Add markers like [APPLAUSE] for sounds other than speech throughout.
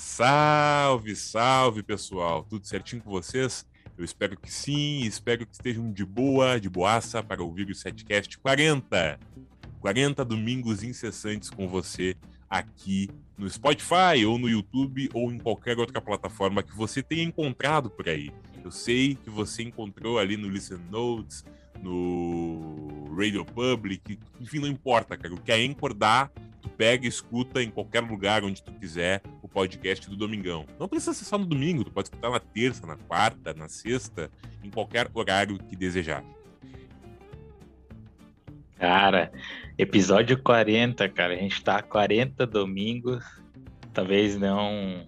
Salve, salve pessoal! Tudo certinho com vocês? Eu espero que sim, espero que estejam de boa, de boaça para ouvir o Setcast 40. 40 domingos incessantes com você aqui no Spotify ou no YouTube ou em qualquer outra plataforma que você tenha encontrado por aí. Eu sei que você encontrou ali no Listen Notes, no Radio Public, enfim, não importa, cara. O que a Anchor dá, tu pega e escuta em qualquer lugar onde tu quiser o podcast do Domingão. Não precisa ser só no domingo, tu pode escutar na terça, na quarta, na sexta, em qualquer horário que desejar. Cara, episódio 40, cara. A gente tá 40 domingos. Talvez não.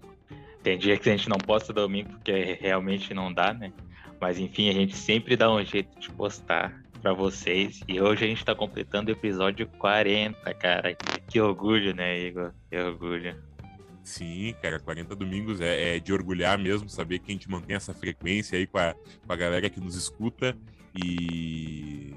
Tem dia que a gente não posta domingo porque realmente não dá, né? Mas enfim, a gente sempre dá um jeito de postar para vocês. E hoje a gente tá completando o episódio 40, cara. Que orgulho, né, Igor? Que orgulho. Sim, cara, 40 domingos é, é, de orgulhar mesmo, saber que a gente mantém essa frequência aí com a, com a galera que nos escuta. E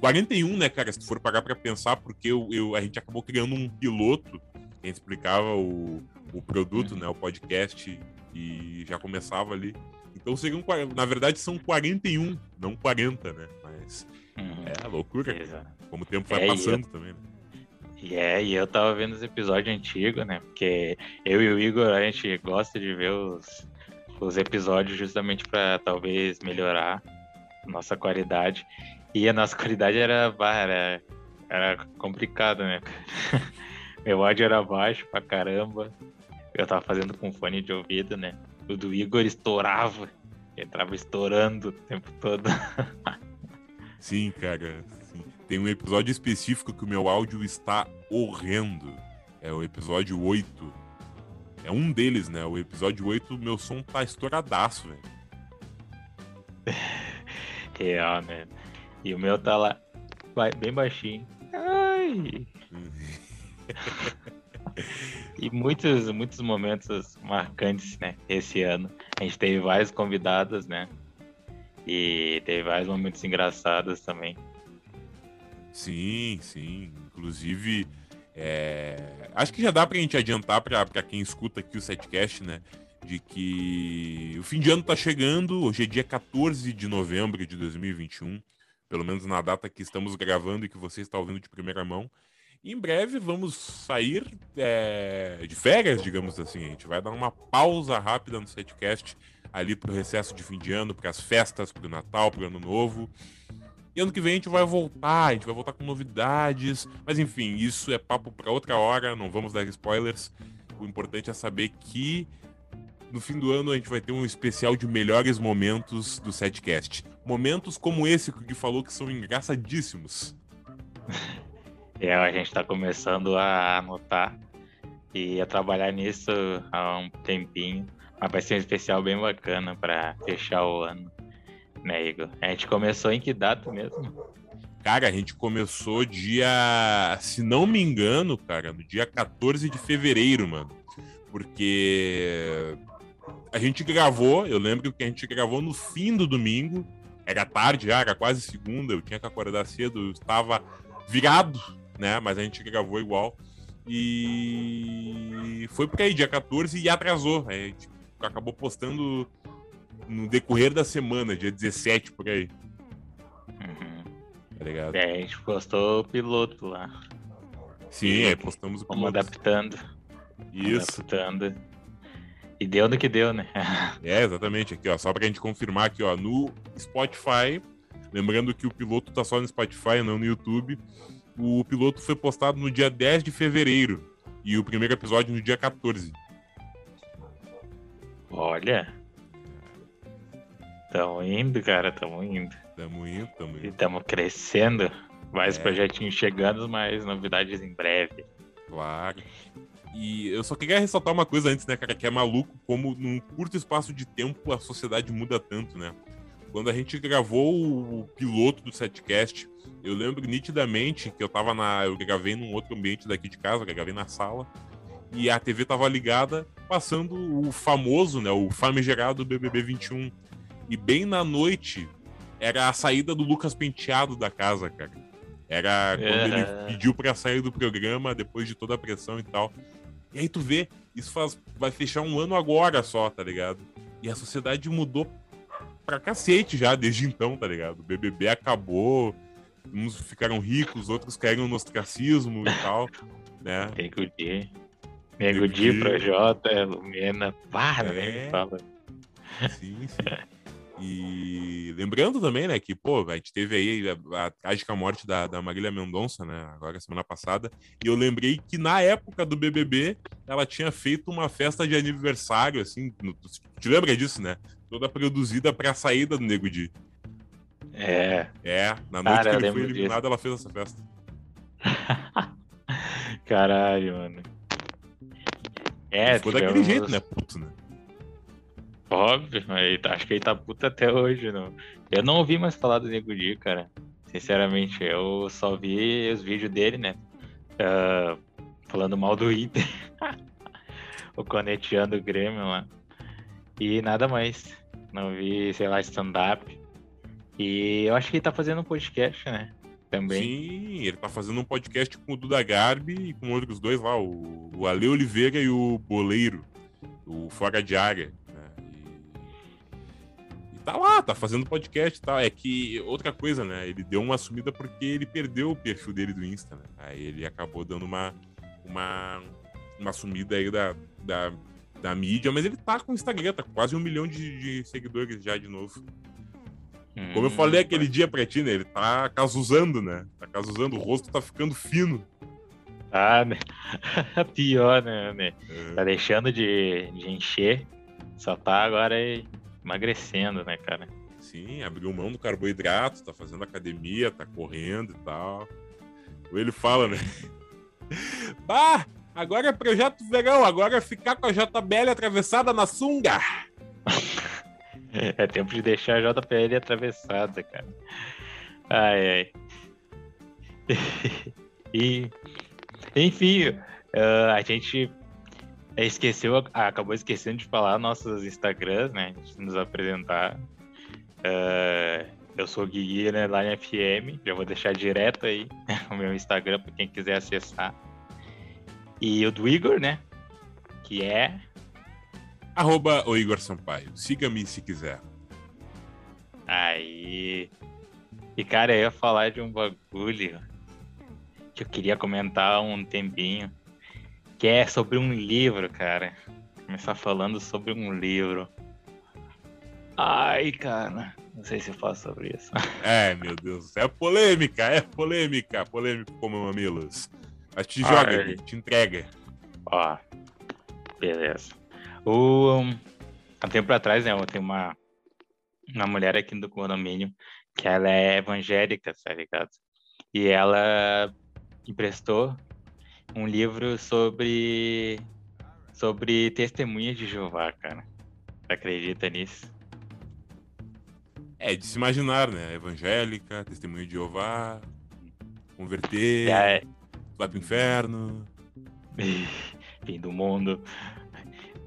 41, né, cara, se tu for pagar pra pensar, porque eu, eu, a gente acabou criando um piloto que explicava o, o produto, uhum. né, o podcast, e já começava ali. Então seriam, na verdade, são 41, não 40, né? Mas uhum. é loucura, Exato. como o tempo vai é, passando eu... também, né? E é, e eu tava vendo os episódios antigos, né? Porque eu e o Igor, a gente gosta de ver os, os episódios justamente para talvez melhorar nossa qualidade. E a nossa [LAUGHS] qualidade era, era, era complicada, né? [LAUGHS] Meu áudio era baixo pra caramba. Eu tava fazendo com fone de ouvido, né? O do Igor estourava. Entrava estourando o tempo todo. Sim, cara. Sim. Tem um episódio específico que o meu áudio está horrendo. É o episódio 8. É um deles, né? O episódio 8, meu som tá estouradaço, velho. [LAUGHS] Real, né? E o meu tá lá, bem baixinho. Ai! [LAUGHS] e muitos, muitos momentos marcantes, né? Esse ano. A gente teve vários convidados, né? E teve vários momentos engraçados também. Sim, sim. Inclusive, é... acho que já dá pra gente adiantar pra, pra quem escuta aqui o setcast, né? De que o fim de ano tá chegando. Hoje é dia 14 de novembro de 2021 pelo menos na data que estamos gravando e que você está ouvindo de primeira mão. Em breve vamos sair é, de férias, digamos assim. A gente vai dar uma pausa rápida no setcast ali para o recesso de fim de ano, para as festas, para o Natal, para o Ano Novo. E ano que vem a gente vai voltar, a gente vai voltar com novidades. Mas enfim, isso é papo para outra hora, não vamos dar spoilers. O importante é saber que no fim do ano a gente vai ter um especial de melhores momentos do setcast. Momentos como esse que o Gui falou que são engraçadíssimos. [LAUGHS] É, a gente está começando a anotar e a trabalhar nisso há um tempinho. Mas vai ser um especial bem bacana para fechar o ano, né, Igor? A gente começou em que data mesmo? Cara, a gente começou dia, se não me engano, cara, no dia 14 de fevereiro, mano. Porque a gente gravou, eu lembro que a gente gravou no fim do domingo, era tarde já, era quase segunda, eu tinha que acordar cedo, eu estava virado, né? Mas a gente gravou igual. E foi por aí, dia 14, e atrasou. A gente acabou postando no decorrer da semana, dia 17, por aí. Uhum. Tá ligado? É, a gente postou o piloto lá. Sim, é, postamos o piloto. Vamos adaptando. Isso. Adaptando. E deu no que deu, né? [LAUGHS] é, exatamente. Aqui, ó, só pra gente confirmar aqui, ó, no Spotify, lembrando que o piloto tá só no Spotify, não no YouTube. O piloto foi postado no dia 10 de fevereiro e o primeiro episódio no dia 14. Olha. Tamo indo, cara, tamo indo. Tamo indo, tamo indo. E tamo crescendo. Mais é. projetinhos chegando, mais novidades em breve. Claro. E eu só queria ressaltar uma coisa antes, né, cara, que é maluco como num curto espaço de tempo a sociedade muda tanto, né? Quando a gente gravou o piloto do setcast, eu lembro nitidamente que eu tava na. Eu gravei num outro ambiente daqui de casa, eu gravei na sala, e a TV tava ligada, passando o famoso, né, o famigerado BBB 21. E bem na noite era a saída do Lucas Penteado da casa, cara. Era quando é. ele pediu para sair do programa depois de toda a pressão e tal. E aí tu vê, isso faz, vai fechar um ano agora só, tá ligado? E a sociedade mudou pra cacete já desde então, tá ligado? O BBB acabou, uns ficaram ricos, outros caíram no ostracismo e tal, né? Nego Di. Nego Di, Projota, Lumena, para, é... né? Fala. Sim, sim. E lembrando também, né, que, pô, a gente teve aí a, a trágica morte da, da Marília Mendonça, né, agora semana passada, e eu lembrei que na época do BBB ela tinha feito uma festa de aniversário, assim, no, te lembra disso, né? Toda produzida pra saída do Nego Di. É. É, na noite Cara, que ele foi eliminado, disso. ela fez essa festa. [LAUGHS] Caralho, mano. É, ficou tivemos... daquele jeito, né? Puto, né? Óbvio, mas acho que ele tá puto até hoje, não. Eu não ouvi mais falar do Nego Di, cara. Sinceramente, eu só vi os vídeos dele, né? Uh, falando mal do Inter. [LAUGHS] o coneteando o Grêmio lá. E nada mais. Não vi, sei lá, stand-up. E eu acho que ele tá fazendo um podcast, né? Também. Sim, ele tá fazendo um podcast com o Duda Garbi e com outros dois lá, o, o Ale Oliveira e o Boleiro, o Fora de Área tá lá, tá fazendo podcast e tal. É que outra coisa, né? Ele deu uma sumida porque ele perdeu o perfil dele do Insta, né? Aí ele acabou dando uma, uma, uma sumida aí da, da, da mídia, mas ele tá com o Instagram, tá com quase um milhão de, de seguidores já de novo. Hum, Como eu falei aquele dia pra ti, né? Ele tá casuzando, né? Tá casuzando, o rosto tá ficando fino. Ah, né? [LAUGHS] Pior, né, né? É. Tá deixando de, de encher. Só tá agora emagrecendo, né, cara? Sim, abriu mão do carboidrato, tá fazendo academia, tá correndo e tal. Ou ele fala, né? [LAUGHS] bah, agora é projeto verão, agora é ficar com a JBL atravessada na sunga. [LAUGHS] [LAUGHS] é tempo de deixar a JBL atravessada, cara. Ai, ai. [LAUGHS] e, enfim, uh, a gente esqueceu, acabou esquecendo de falar nossos Instagrams, né? De nos apresentar. Uh, eu sou Guigui né, lá em FM, já vou deixar direto aí [LAUGHS] o meu Instagram para quem quiser acessar. E o do Igor, né? Que é. Arroba o Igor Sampaio. Siga-me se quiser. Aí. E cara, eu ia falar de um bagulho que eu queria comentar há um tempinho que é sobre um livro, cara. Começar falando sobre um livro. Ai, cara. Não sei se eu faço sobre isso. [LAUGHS] É, meu Deus. É polêmica, é polêmica. Polêmico como mamilos. Mas te joga, Ai. te entrega. Ó, beleza. Um, há tempo atrás, né, tenho uma, uma mulher aqui do condomínio que ela é evangélica, tá ligado? E ela emprestou um livro sobre sobre testemunhas de Jeová, cara. Acredita nisso? É, de se imaginar, né? Evangélica, testemunha de Jeová, converter, é... vai pro inferno. [LAUGHS] Fim do mundo.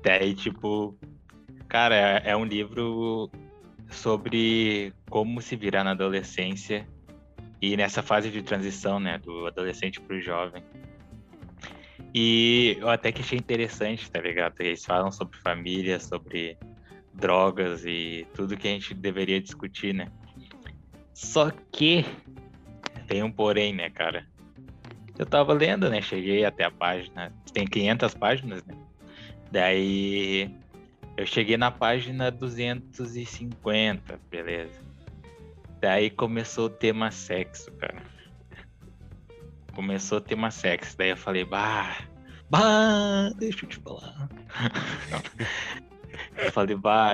Daí, tipo, cara, é, é um livro sobre como se virar na adolescência e nessa fase de transição, né, do adolescente pro jovem. E eu até que achei interessante, tá ligado? Eles falam sobre família, sobre drogas e tudo que a gente deveria discutir, né? Só que tem um porém, né, cara? Eu tava lendo, né? Cheguei até a página. Tem 500 páginas, né? Daí eu cheguei na página 250, beleza. Daí começou o tema sexo, cara começou a ter uma sexo. Daí eu falei, bah, bah, deixa eu te falar. [LAUGHS] eu falei, bah,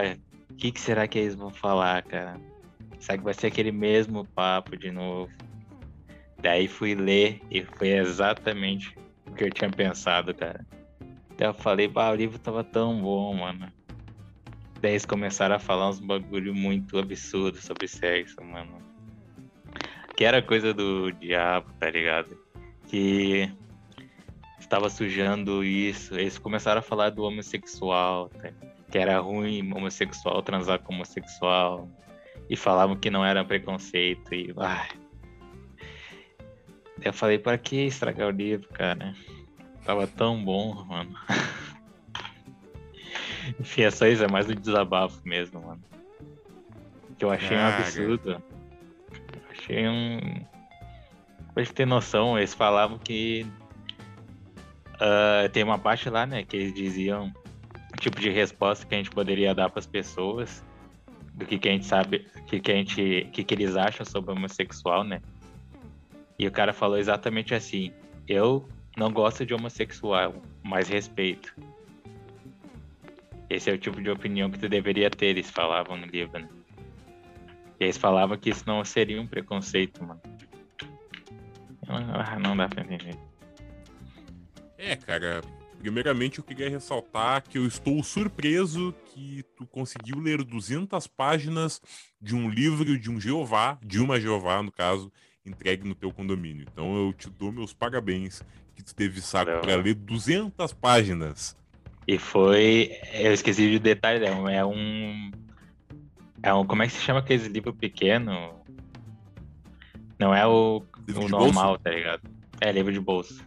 o que, que será que eles vão falar, cara? Será que vai ser aquele mesmo papo de novo? Daí fui ler e foi exatamente o que eu tinha pensado, cara. Eu falei, bah, o livro tava tão bom, mano. Daí eles começaram a falar uns bagulho muito absurdo sobre sexo, mano. Que era coisa do diabo, tá ligado? que estava sujando isso. Eles começaram a falar do homossexual, tá? que era ruim homossexual transar com homossexual. E falavam que não era preconceito. E, ah. Eu falei, para que estragar o livro, cara? Tava tão bom, mano. [LAUGHS] Enfim, é só isso, é mais um desabafo mesmo, mano. Que eu achei um absurdo. Achei um. Pra gente ter noção, eles falavam que. Uh, tem uma parte lá, né, que eles diziam o tipo de resposta que a gente poderia dar para as pessoas do que, que a gente sabe, que, que a gente, que, que eles acham sobre homossexual, né? E o cara falou exatamente assim: eu não gosto de homossexual, mas respeito. Esse é o tipo de opinião que tu deveria ter, eles falavam no livro, né? E eles falavam que isso não seria um preconceito, mano. Ah, não dá pra entender. É, cara. Primeiramente eu queria ressaltar que eu estou surpreso que tu conseguiu ler 200 páginas de um livro de um Jeová, de uma Jeová, no caso, entregue no teu condomínio. Então eu te dou meus parabéns que tu teve saco para ler 200 páginas. E foi. Eu esqueci de detalhe, é um. É um. Como é que se chama aquele livro pequeno? Não é o, o normal, bolso? tá ligado? É livro de bolso.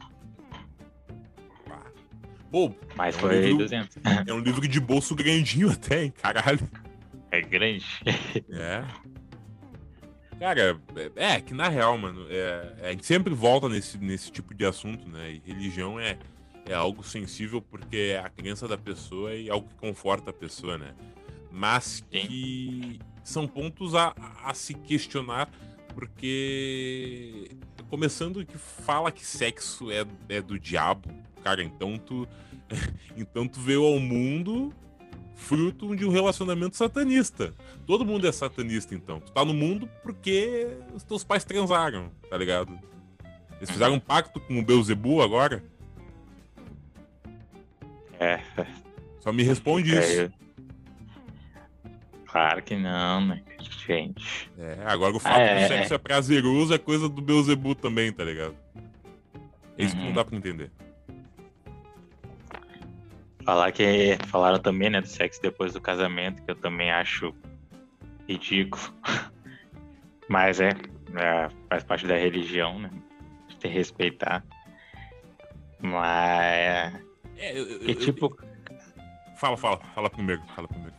Pô, Mas é foi livro, 200. É um livro de bolso grandinho até, hein? Caralho. É grande. é. Cara, é, é que na real, mano, é, a gente sempre volta nesse, nesse tipo de assunto, né? E religião é, é algo sensível porque é a crença da pessoa e algo que conforta a pessoa, né? Mas que são pontos a, a se questionar, porque começando que fala que sexo é, é do diabo, cara, então tu, [LAUGHS] então tu veio ao mundo fruto de um relacionamento satanista. Todo mundo é satanista, então. Tu tá no mundo porque os teus pais transaram, tá ligado? Eles fizeram um pacto com o Beuzebu agora? É. Só me responde é, isso. Claro que não, né, gente? É, agora o fato é, do sexo é prazeroso é coisa do Beuzebu também, tá ligado? É isso uhum. que não uhum. dá pra entender. Falar que falaram também, né, do sexo depois do casamento, que eu também acho ridículo. [LAUGHS] Mas é, é faz parte da religião, né? Tem que respeitar. Mas. É, eu, eu, tipo. Eu... Fala, fala, fala primeiro, fala primeiro.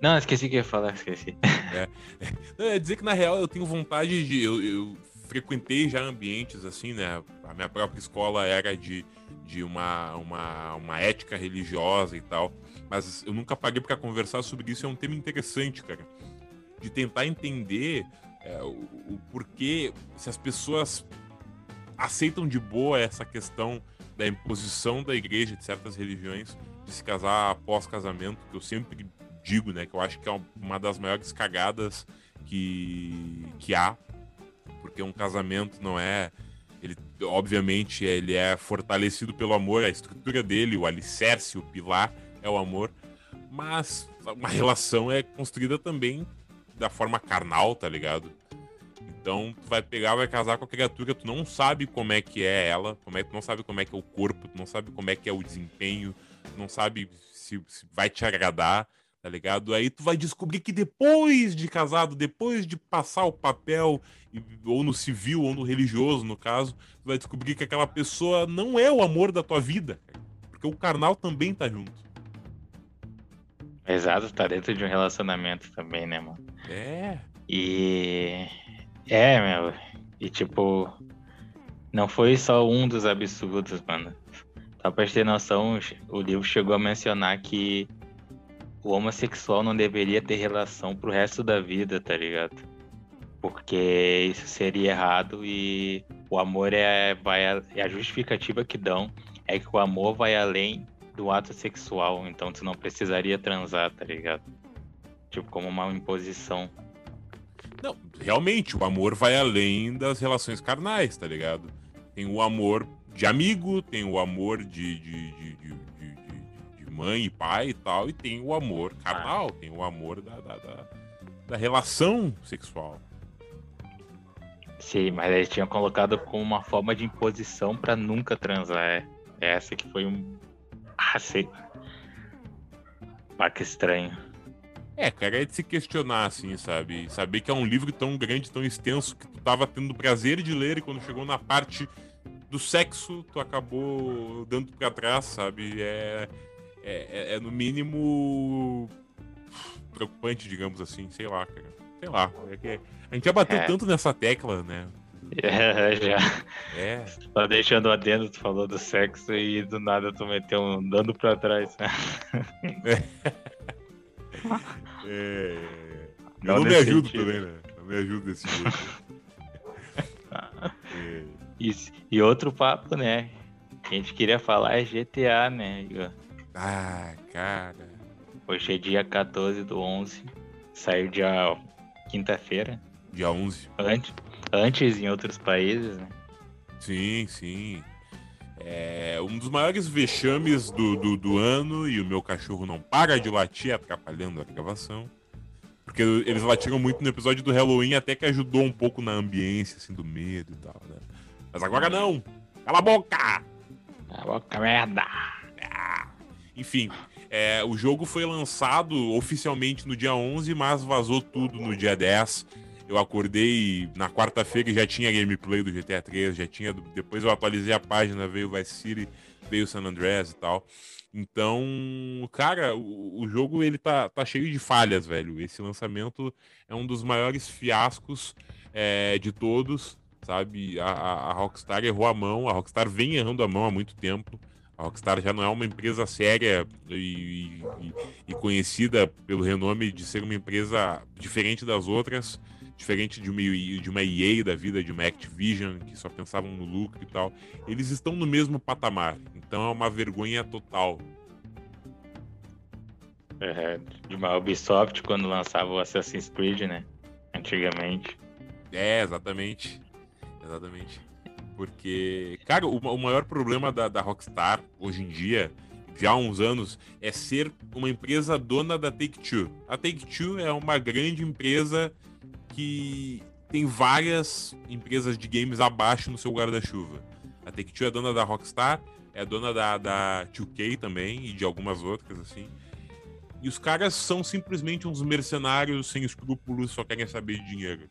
Não, esqueci que ia falar, esqueci. É, é, é dizer que na real eu tenho vontade de. Eu, eu frequentei já ambientes assim, né? A minha própria escola era de de uma, uma, uma ética religiosa e tal. Mas eu nunca parei para conversar sobre isso. É um tema interessante, cara. De tentar entender é, o, o, porquê, se as pessoas aceitam de boa essa questão da imposição da igreja de certas religiões de se casar após casamento, que eu sempre digo, né, que eu acho que é uma das maiores cagadas que, que há, porque um casamento não é ele, obviamente, ele é fortalecido pelo amor, a estrutura dele, o alicerce, o pilar é o amor. Mas uma relação é construída também da forma carnal, tá ligado? Então, tu vai pegar, vai casar com a criatura, tu não sabe como é que é ela, como é, tu não sabe como é que é o corpo, tu não sabe como é que é o desempenho, tu não sabe se, se vai te agradar tá ligado? Aí tu vai descobrir que depois de casado, depois de passar o papel, ou no civil, ou no religioso, no caso, tu vai descobrir que aquela pessoa não é o amor da tua vida, porque o carnal também tá junto. Exato, tá dentro de um relacionamento também, né, mano? É. E. É, meu. E tipo. Não foi só um dos absurdos, mano. Só pra ter noção, o livro chegou a mencionar que o homossexual não deveria ter relação pro resto da vida, tá ligado? Porque isso seria errado e o amor é, vai, é a justificativa que dão é que o amor vai além do ato sexual, então tu não precisaria transar, tá ligado? Tipo, como uma imposição. Não, realmente, o amor vai além das relações carnais, tá ligado? Tem o amor de amigo, tem o amor de, de, de, de mãe e pai e tal, e tem o amor carnal, tem o amor da, da, da, da relação sexual. Sim, mas eles tinham colocado como uma forma de imposição para nunca transar. É. Essa que foi um. Ah, sei. Ah, que estranho. É, cara, é de se questionar, assim, sabe? Saber que é um livro tão grande, tão extenso, que tu tava tendo prazer de ler e quando chegou na parte do sexo, tu acabou dando pra trás, sabe? É, é, é, é no mínimo preocupante, digamos assim, sei lá, cara. Sei lá. É que a gente já bateu é. tanto nessa tecla, né? É, já. É. Tá deixando adendo, tu falou do sexo e do nada tu meteu um dando pra trás. [LAUGHS] É. [LAUGHS] é. Eu não, não me ajudo sentido. também, né? Não me ajudo desse jeito. [LAUGHS] é. Isso. E outro papo, né? Que a gente queria falar é GTA, né, Igor? Ah, cara. Hoje é dia 14 do 11. Saiu dia quinta-feira. Dia 11. Antes, antes em outros países, né? Sim, sim. É um dos maiores vexames do, do, do, ano e o meu cachorro não para de latir, atrapalhando a gravação. Porque eles latiram muito no episódio do Halloween, até que ajudou um pouco na ambiência, assim, do medo e tal, né? Mas agora não! Cala a boca! Cala a boca, merda! Ah. Enfim, é, o jogo foi lançado oficialmente no dia 11, mas vazou tudo no dia 10. Eu acordei na quarta-feira e já tinha gameplay do GTA 3, já tinha. Depois eu atualizei a página, veio Vice City, veio San Andreas e tal. Então, cara, o, o, jogo ele tá, tá cheio de falhas, velho. Esse lançamento é um dos maiores fiascos é, de todos, sabe? A, a, a Rockstar errou a mão, a Rockstar vem errando a mão há muito tempo. A Rockstar já não é uma empresa séria e, e, e, conhecida pelo renome de ser uma empresa diferente das outras, diferente de uma, de uma EA da vida, de uma Activision, que só pensavam no lucro e tal. Eles estão no mesmo patamar, então é uma vergonha total. É, de uma Ubisoft quando lançava o Assassin's Creed, né? Antigamente. É, exatamente. Exatamente. Porque, cara, o, o maior problema da, da Rockstar hoje em dia, já há uns anos, é ser uma empresa dona da Take-Two. A Take-Two é uma grande empresa que tem várias empresas de games abaixo no seu guarda-chuva. A Take-Two é dona da Rockstar, é dona da, da 2K também e de algumas outras, assim. E os caras são simplesmente uns mercenários sem escrúpulos, só querem saber de dinheiro?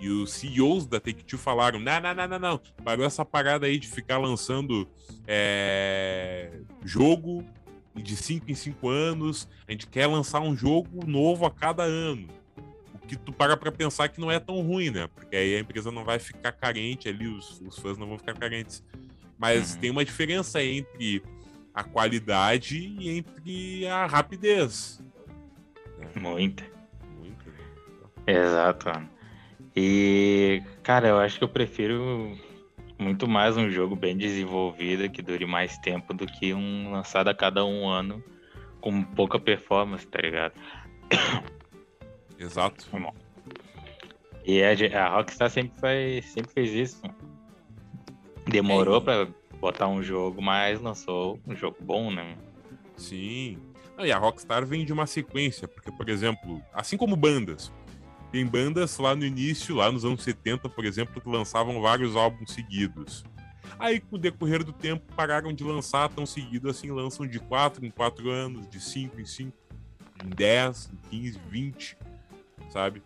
E os CEOs da Take-Two falaram: não, não, não, não, não. Parou essa parada aí de ficar lançando é, jogo de 5 em 5 anos. A gente quer lançar um jogo novo a cada ano. O que tu para pra pensar que não é tão ruim, né? Porque aí a empresa não vai ficar carente ali, os, os fãs não vão ficar carentes. Mas uhum. tem uma diferença entre a qualidade e entre a rapidez. Né? Muita. Muita. Exato, mano. E, cara, eu acho que eu prefiro muito mais um jogo bem desenvolvido que dure mais tempo do que um lançado a cada um ano com pouca performance, tá ligado? Exato. E a, a Rockstar sempre, faz, sempre fez isso. Demorou é. para botar um jogo, mas lançou um jogo bom, né? Sim. e a Rockstar vem de uma sequência, porque, por exemplo, assim como bandas, tem bandas lá no início, lá nos anos 70, por exemplo, que lançavam vários álbuns seguidos. Aí, com o decorrer do tempo, pararam de lançar tão seguido assim, lançam de 4 em 4 anos, de 5 em 5, em 10, em 15, 20, sabe?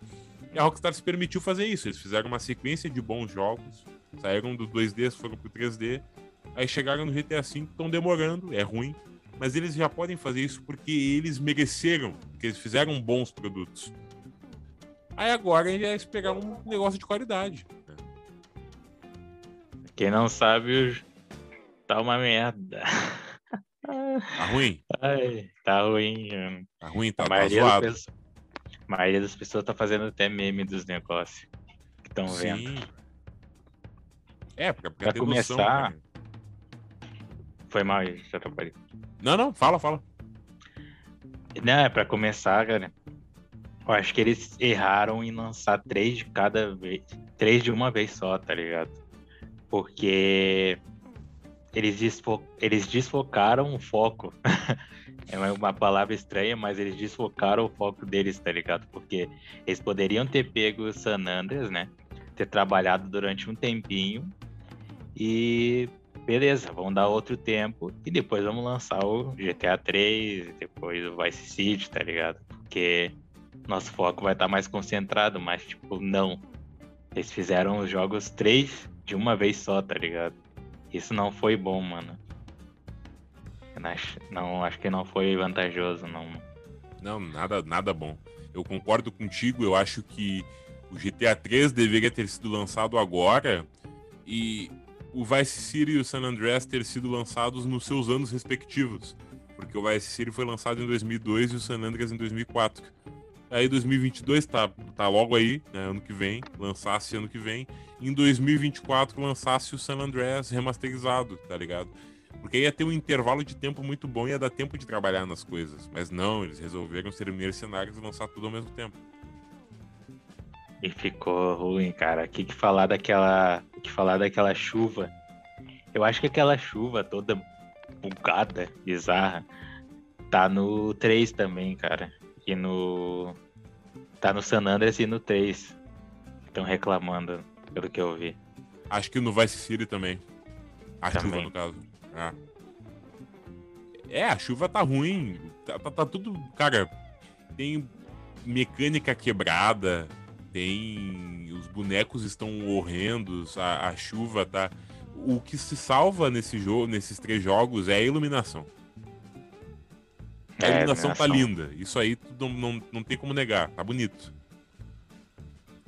E a Rockstar se permitiu fazer isso. Eles fizeram uma sequência de bons jogos, saíram do 2D, foram pro 3D, aí chegaram no GTA V, estão demorando, é ruim, mas eles já podem fazer isso porque eles mereceram, porque eles fizeram bons produtos. Aí agora a gente vai esperar um negócio de qualidade. Né? Quem não sabe, tá uma merda. Tá ruim? Ai, tá ruim. Tá ruim, tá, a maioria tá zoado. Das, a maioria das pessoas tá fazendo até meme dos negócios que estão vendo. É, pra, pra, pra começar. Noção, Foi mal, já atrapalhei. Não, não, fala, fala. Não, é pra começar, cara. Eu acho que eles erraram em lançar três de cada vez. Três de uma vez só, tá ligado? Porque eles, desfo eles desfocaram o foco. [LAUGHS] é uma palavra estranha, mas eles desfocaram o foco deles, tá ligado? Porque eles poderiam ter pego o San Andreas, né? Ter trabalhado durante um tempinho e beleza, vamos dar outro tempo e depois vamos lançar o GTA 3, depois o Vice City, tá ligado? Porque nosso foco vai estar mais concentrado, mas tipo, não. Eles fizeram os jogos três de uma vez só, tá ligado? Isso não foi bom, mano. Não, acho que não foi vantajoso, não. Não, nada, nada bom. Eu concordo contigo, eu acho que o GTA 3 deveria ter sido lançado agora e o Vice City e o San Andreas ter sido lançados nos seus anos respectivos. Porque o Vice City foi lançado em 2002 e o San Andreas em 2004. Aí 2022 tá, tá logo aí, né, ano que vem, lançasse ano que vem. Em 2024 lançasse o San Andreas remasterizado, tá ligado? Porque ia ter um intervalo de tempo muito bom e ia dar tempo de trabalhar nas coisas. Mas não, eles resolveram ser mercenários e lançar tudo ao mesmo tempo. E ficou ruim, cara. O que, que falar daquela. que falar daquela chuva? Eu acho que aquela chuva toda bugada, bizarra, tá no 3 também, cara. E no. Tá no San Andreas e no 3. Estão reclamando, pelo que eu vi. Acho que no Vice City também. A também. chuva, no caso. É. é, a chuva tá ruim. Tá, tá, tá tudo. Cara, tem mecânica quebrada. Tem. Os bonecos estão horrendos. A, a chuva tá. O que se salva nesse jogo, nesses três jogos é a iluminação. A é, iluminação tá linda. Isso aí não, não, não tem como negar. Tá bonito.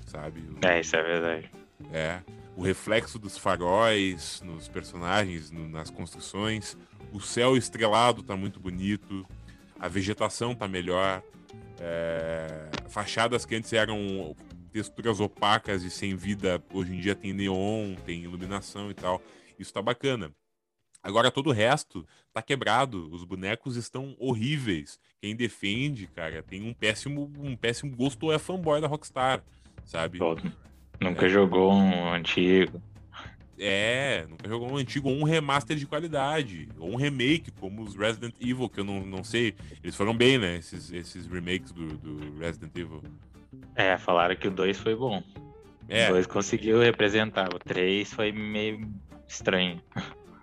Sabe? É, isso é verdade. É. O reflexo dos faróis nos personagens, no, nas construções. O céu estrelado tá muito bonito. A vegetação tá melhor. É... Fachadas que antes eram texturas opacas e sem vida, hoje em dia tem neon, tem iluminação e tal. Isso tá bacana. Agora todo o resto tá quebrado, os bonecos estão horríveis. Quem defende, cara, tem um péssimo, um péssimo gosto ou é fanboy da Rockstar, sabe? Nunca é. jogou um antigo. É, nunca jogou um antigo ou um remaster de qualidade, ou um remake, como os Resident Evil, que eu não, não sei. Eles foram bem, né? Esses, esses remakes do, do Resident Evil. É, falaram que o 2 foi bom. É. O 2 conseguiu representar, o 3 foi meio estranho.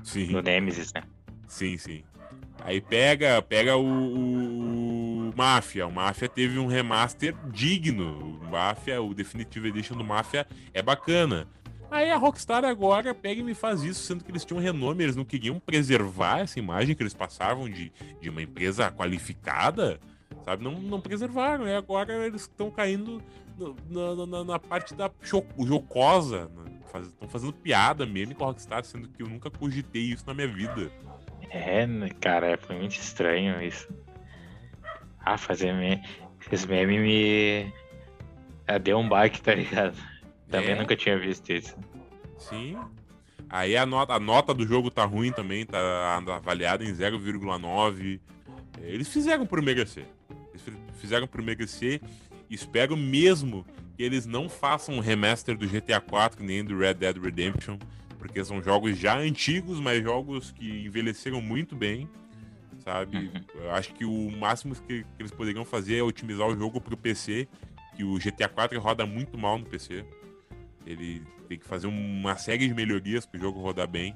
Sim. No Nemesis, né? Sim, sim. Aí pega, pega o, o, o Mafia. O Mafia teve um remaster digno. O Mafia, o Definitive Edition do Mafia é bacana. Aí a Rockstar agora pega e me faz isso, sendo que eles tinham renome, eles não queriam preservar essa imagem que eles passavam de, de uma empresa qualificada, sabe? Não, não preservaram, e agora eles estão caindo na, na, na, parte da jocosa, estão fazendo piada meme com a Rockstar, sendo que eu nunca cogitei isso na minha vida. É, né, cara, foi muito estranho isso. Ah, fazer meme. Esses memes me. Ah, deu um bike, tá ligado? Também é. nunca tinha visto isso. Sim. Aí a nota, a nota do jogo tá ruim também, tá avaliada em 0,9. Eles fizeram por merecer. Eles fizeram por merecer. Espero mesmo que eles não façam um remaster do GTA 4 nem do Red Dead Redemption, porque são jogos já antigos, mas jogos que envelheceram muito bem, sabe? Uhum. Eu acho que o máximo que, que, eles poderiam fazer é otimizar o jogo para o PC, que o GTA 4 roda muito mal no PC. Ele tem que fazer uma série de melhorias para o jogo rodar bem,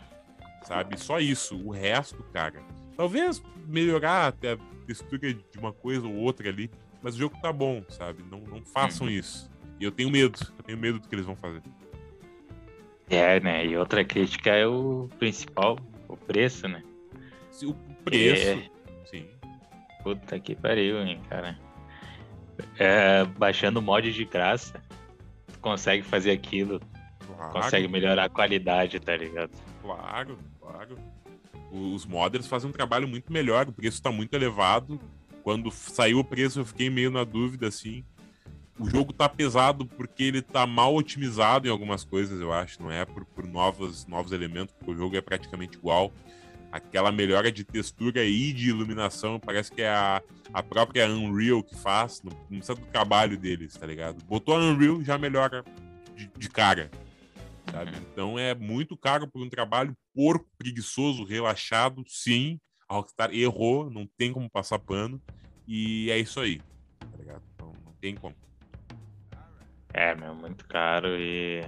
sabe? Só isso. O resto, cara, talvez melhorar até a textura de uma coisa ou outra ali, mas o jogo tá bom, sabe? Não, não façam uhum. isso. E eu tenho medo, eu tenho medo do que eles vão fazer. É, né? E outra crítica é o principal, o preço, né? O preço, é... sim. Puta que pariu, hein, cara. É, baixando mod de graça, consegue fazer aquilo. Claro. Consegue melhorar a qualidade, tá ligado? Claro, claro. Os modders fazem um trabalho muito melhor, o preço tá muito elevado. Quando saiu o preço, eu fiquei meio na dúvida, assim o jogo tá pesado porque ele tá mal otimizado em algumas coisas, eu acho, não é por, por novos, novos elementos, porque o jogo é praticamente igual. Aquela melhora de textura e de iluminação parece que é a, a própria Unreal que faz, não, não precisa do trabalho deles, tá ligado? Botou a Unreal, já melhora de, de cara, sabe? Uhum. Então é muito caro por um trabalho porco, preguiçoso, relaxado, sim. A Rockstar errou, não tem como passar pano, e é isso aí, tá ligado? Então não tem como. É, meu, muito caro e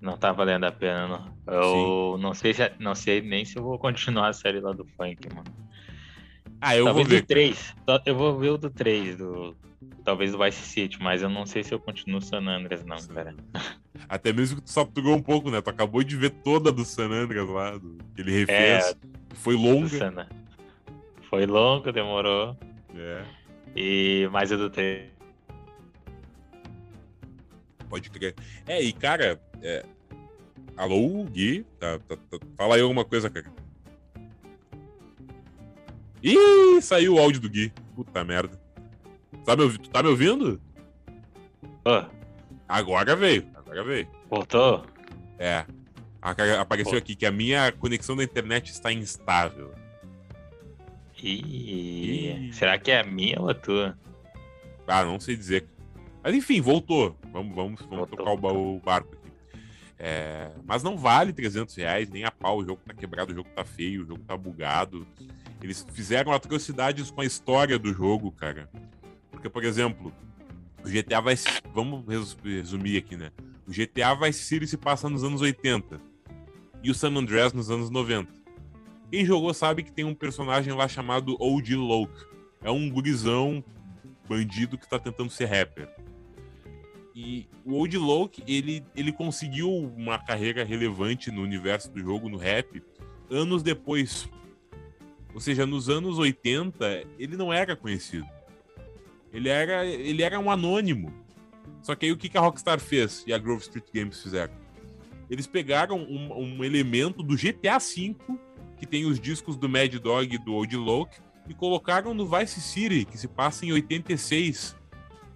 não tá valendo a pena, não. Eu Sim. não sei, se, não sei nem se eu vou continuar a série lá do funk, mano. Ah, eu talvez vou ver. do 3. Eu vou ver o do 3, do, talvez do Vice City, mas eu não sei se eu continuo San Andreas, não, cara. [LAUGHS] Até mesmo que tu saturou um pouco, né? Tu acabou de ver toda do San Andreas lá, do, que ele refez. É, foi longa. Foi longa, demorou. É. E mais eu do tempo. Pode crer. É, e cara, é... alô, Gui? Tá, tá, tá... Fala aí alguma coisa, cara. Ih, saiu o áudio do Gui. Puta merda. Tá me, tu tá me ouvindo? Oh. Agora veio. Agora veio. Voltou? É. Apareceu aqui que a minha conexão da internet está instável. Ih, Ih. será que é a minha ou a tua? Ah, não sei dizer. Mas enfim, voltou. Vamos, vamos, vamos tocar o, o barco aqui. É, mas não vale 300 reais, nem a pau. O jogo tá quebrado, o jogo tá feio, o jogo tá bugado. Eles fizeram atrocidades com a história do jogo, cara. Porque, por exemplo, o GTA vai. Vamos resumir aqui, né? O GTA Vice City se passa nos anos 80 e o San Andreas nos anos 90. Quem jogou sabe que tem um personagem lá chamado OG Loke. É um gurizão bandido que tá tentando ser rapper. E o Old Loke, ele, ele conseguiu uma carreira relevante no universo do jogo, no rap, anos depois. Ou seja, nos anos 80, ele não era conhecido. Ele era, ele era um anônimo. Só que aí o que a Rockstar fez e a Grove Street Games fizeram? Eles pegaram um, um elemento do GTA V, que tem os discos do Mad Dog e do Old Loke, e colocaram no Vice City, que se passa em 86.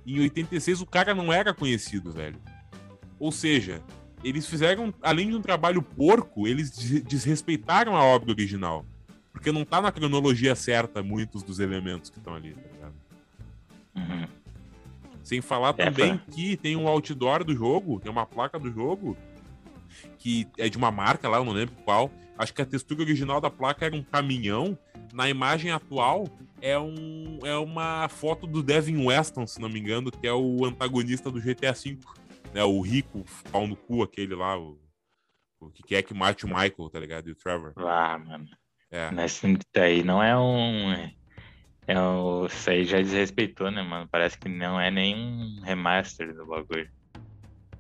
Em 86 o cara não era conhecido, velho. Ou seja, eles fizeram, além de um trabalho porco, eles desrespeitaram a obra original. Porque não tá na cronologia certa muitos dos elementos que estão ali, tá ligado? Uhum. Sem falar é, também que tem um outdoor do jogo, tem uma placa do jogo, que é de uma marca lá, eu não lembro qual. Acho que a textura original da placa era um caminhão. Na imagem atual é, um, é uma foto do Devin Weston, se não me engano, que é o antagonista do GTA V. Né, o rico, pau no cu, aquele lá, o, o que quer que mate o Michael, tá ligado? E o Trevor. Ah, mano. É. Nesse daí não é um é, o, isso aí já desrespeitou, né, mano? Parece que não é nem um remaster do bagulho.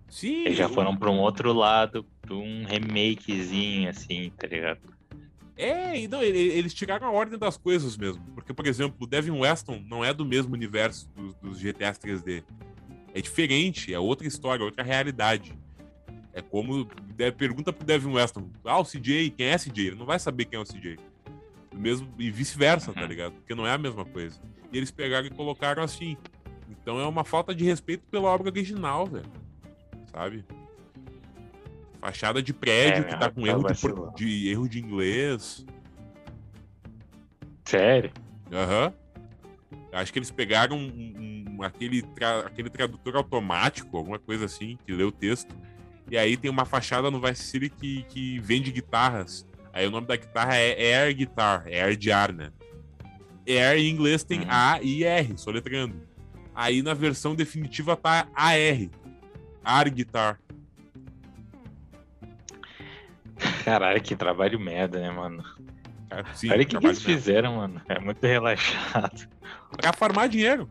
Sim. Eles já foram pra um outro lado, pra um remakezinho, assim, tá ligado? É, e não, eles tiraram a ordem das coisas mesmo. Porque, por exemplo, o Devin Weston não é do mesmo universo dos, dos GTAs 3D. É diferente, é outra história, outra realidade. É como. Pergunta pro Devin Weston: Ah, o CJ, quem é CJ? Ele não vai saber quem é o CJ mesmo e vice-versa, tá uhum. ligado? Porque não é a mesma coisa. E eles pegaram e colocaram assim. Então é uma falta de respeito pela obra original, velho. Sabe? Fachada de prédio é, que tá com erro de, de, erro de inglês. Sério? Aham. Uhum. Acho que eles pegaram um, um, aquele, tra, aquele tradutor automático, alguma coisa assim, que lê o texto. E aí tem uma fachada no Vice City que, que vende guitarras. Aí o nome da guitarra é Air Guitar, Air de ar, né? Air em inglês tem uhum. A e R, soletrando. Aí na versão definitiva tá AR, Air Guitar. Caralho, que trabalho merda, né, mano? É, sim, Olha o que, que eles merda. fizeram, mano. É muito relaxado. Pra farmar dinheiro.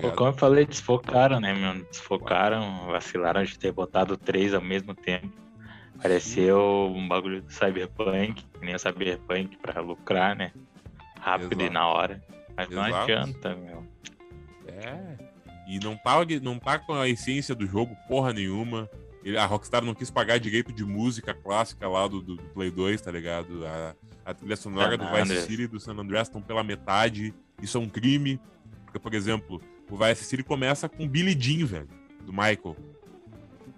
Tá como eu falei, desfocaram, né, meu? Desfocaram, vacilaram de ter botado três ao mesmo tempo. Pareceu um bagulho do Cyberpunk, que nem o Cyberpunk pra lucrar, né? Rápido Exato. e na hora. Mas Exato. não adianta, meu. É. E não tá, não com a essência do jogo porra nenhuma. Ele, a Rockstar não quis pagar direito de música clássica lá do, do, do Play 2, tá ligado? A, a trilha sonora San do Vice City e do San Andreas estão pela metade. Isso é um crime. Porque, por exemplo, o Vice City começa com Billy Jean, velho, do Michael.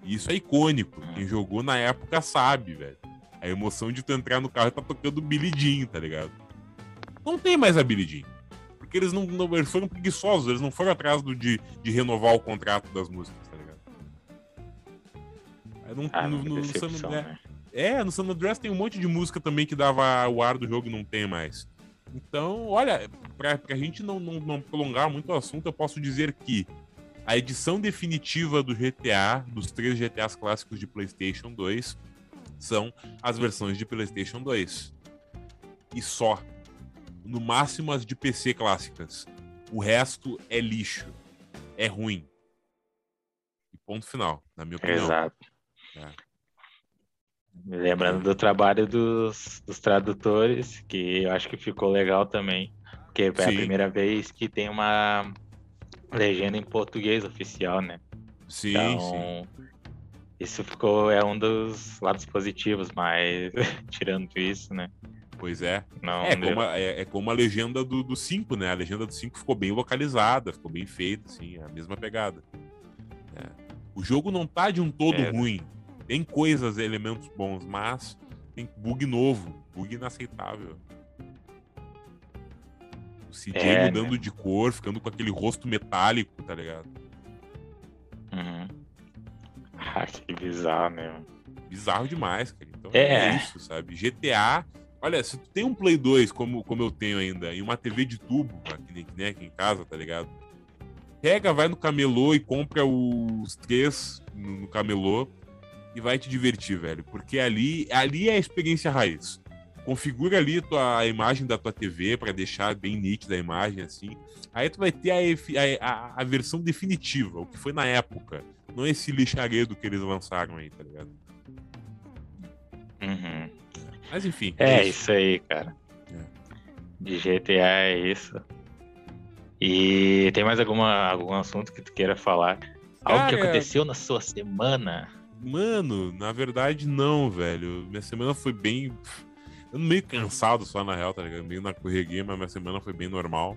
Isso é icônico. Quem jogou na época sabe, velho. A emoção de tu entrar no carro e tá tocando Billy Jean, tá ligado? Não tem mais a Billy Jean. Porque eles não, não eles foram preguiçosos, eles não foram atrás do, de, de renovar o contrato das músicas, não, ah, no, no, San, né? É, no San Andreas tem um monte de música também que dava o ar do jogo e não tem mais. Então, olha, pra, pra gente não, não, não prolongar muito o assunto, eu posso dizer que a edição definitiva do GTA, dos três GTAs clássicos de PlayStation 2, são as versões de PlayStation 2. E só. No máximo as de PC clássicas. O resto é lixo. É ruim. Ponto final, na minha opinião. Exato. É. Lembrando do trabalho dos, dos tradutores, que eu acho que ficou legal também. Porque é Sim. a primeira vez que tem uma legenda em português oficial, né? Sim, então, sim. Isso ficou, é um dos lados positivos, mas [LAUGHS] tirando isso, né? Pois é. Não, é, como a, é, é, como a legenda do 5, né? A legenda do 5 ficou bem localizada, ficou bem feita, assim, é a mesma pegada. É. O jogo não tá de um todo é. ruim. Tem coisas, elementos bons, mas tem bug novo, bug inaceitável. O CJ é, mudando né? de cor, ficando com aquele rosto metálico, tá ligado? Uhum. Ah, que bizarro, né? Bizarro demais, cara. Então é. é isso, sabe? GTA Olha, se tu tem um Play 2, como, como eu tenho ainda, e uma TV de tubo, aqui, né, aqui em casa, tá ligado? Pega, vai no camelô e compra os três no, no camelô e vai te divertir, velho. Porque ali, ali é a experiência raiz. Configura ali tua, a imagem da tua TV para deixar bem nítida a imagem, assim. Aí tu vai ter a, a, a versão definitiva, o que foi na época. Não esse lixaredo que eles lançaram aí, tá ligado? Uhum. Mas enfim. É, é isso. isso. aí, cara. É. De GTA é isso. E tem mais alguma, algum assunto que tu queira falar? Algo que aconteceu na sua semana? Mano, na verdade não, velho. Minha semana foi bem. Eu meio cansado só, na real, tá ligado? Meio na correria, mas minha semana foi bem normal.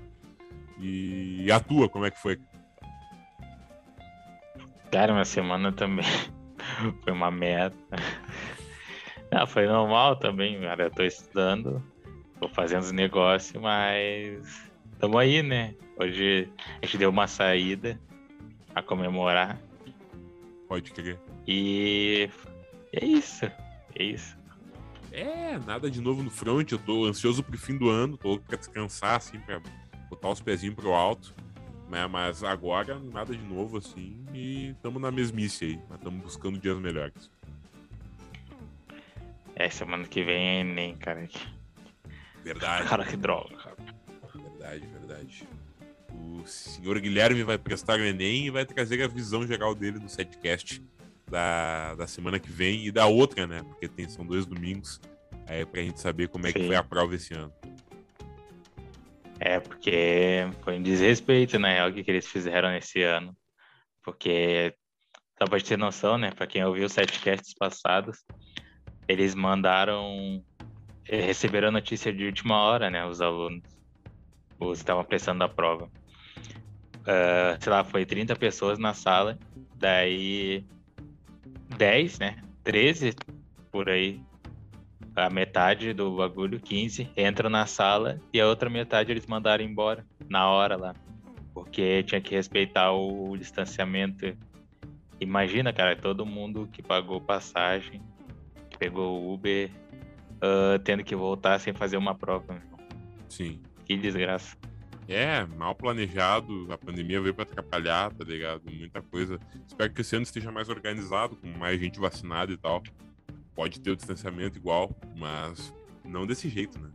E... e a tua, como é que foi? Cara, minha semana também [LAUGHS] foi uma merda. Ah, foi normal também, cara. Eu tô estudando, tô fazendo os negócios, mas tamo aí, né? Hoje a gente deu uma saída a comemorar. Pode crer. E é isso. É isso. É, nada de novo no front. Eu tô ansioso pro fim do ano, tô louco pra descansar, assim, pra botar os pezinhos pro alto. Né? Mas agora, nada de novo, assim, e tamo na mesmice aí. Mas tamo buscando dias melhores. É, semana que vem é Enem, cara. Verdade. Cara, que droga, cara. Verdade, verdade. O senhor Guilherme vai prestar o Enem e vai trazer a visão geral dele no setcast da, da semana que vem e da outra, né? Porque tem, são dois domingos é, pra gente saber como é Sim. que foi a prova esse ano. É, porque foi um desrespeito, na real, que eles fizeram nesse ano. Porque, só pra ter noção, né? Pra quem ouviu os setcasts passados, eles mandaram eh, receberam a notícia de última hora, né? Os alunos, os estavam prestando a prova. Uh, sei lá, foi 30 pessoas na sala, daí 10, né? 13 por aí. A metade do bagulho, 15, entra na sala e a outra metade eles mandaram embora na hora lá. Porque tinha que respeitar o distanciamento. Imagina, cara, todo mundo que pagou passagem pegou o Uber uh, tendo que voltar sem fazer uma prova. Sim. Que desgraça. É, mal planejado, a pandemia veio para atrapalhar, tá ligado? Muita coisa. Espero que esse ano esteja mais organizado, com mais gente vacinada e tal. Pode ter o distanciamento igual, mas não desse jeito, né?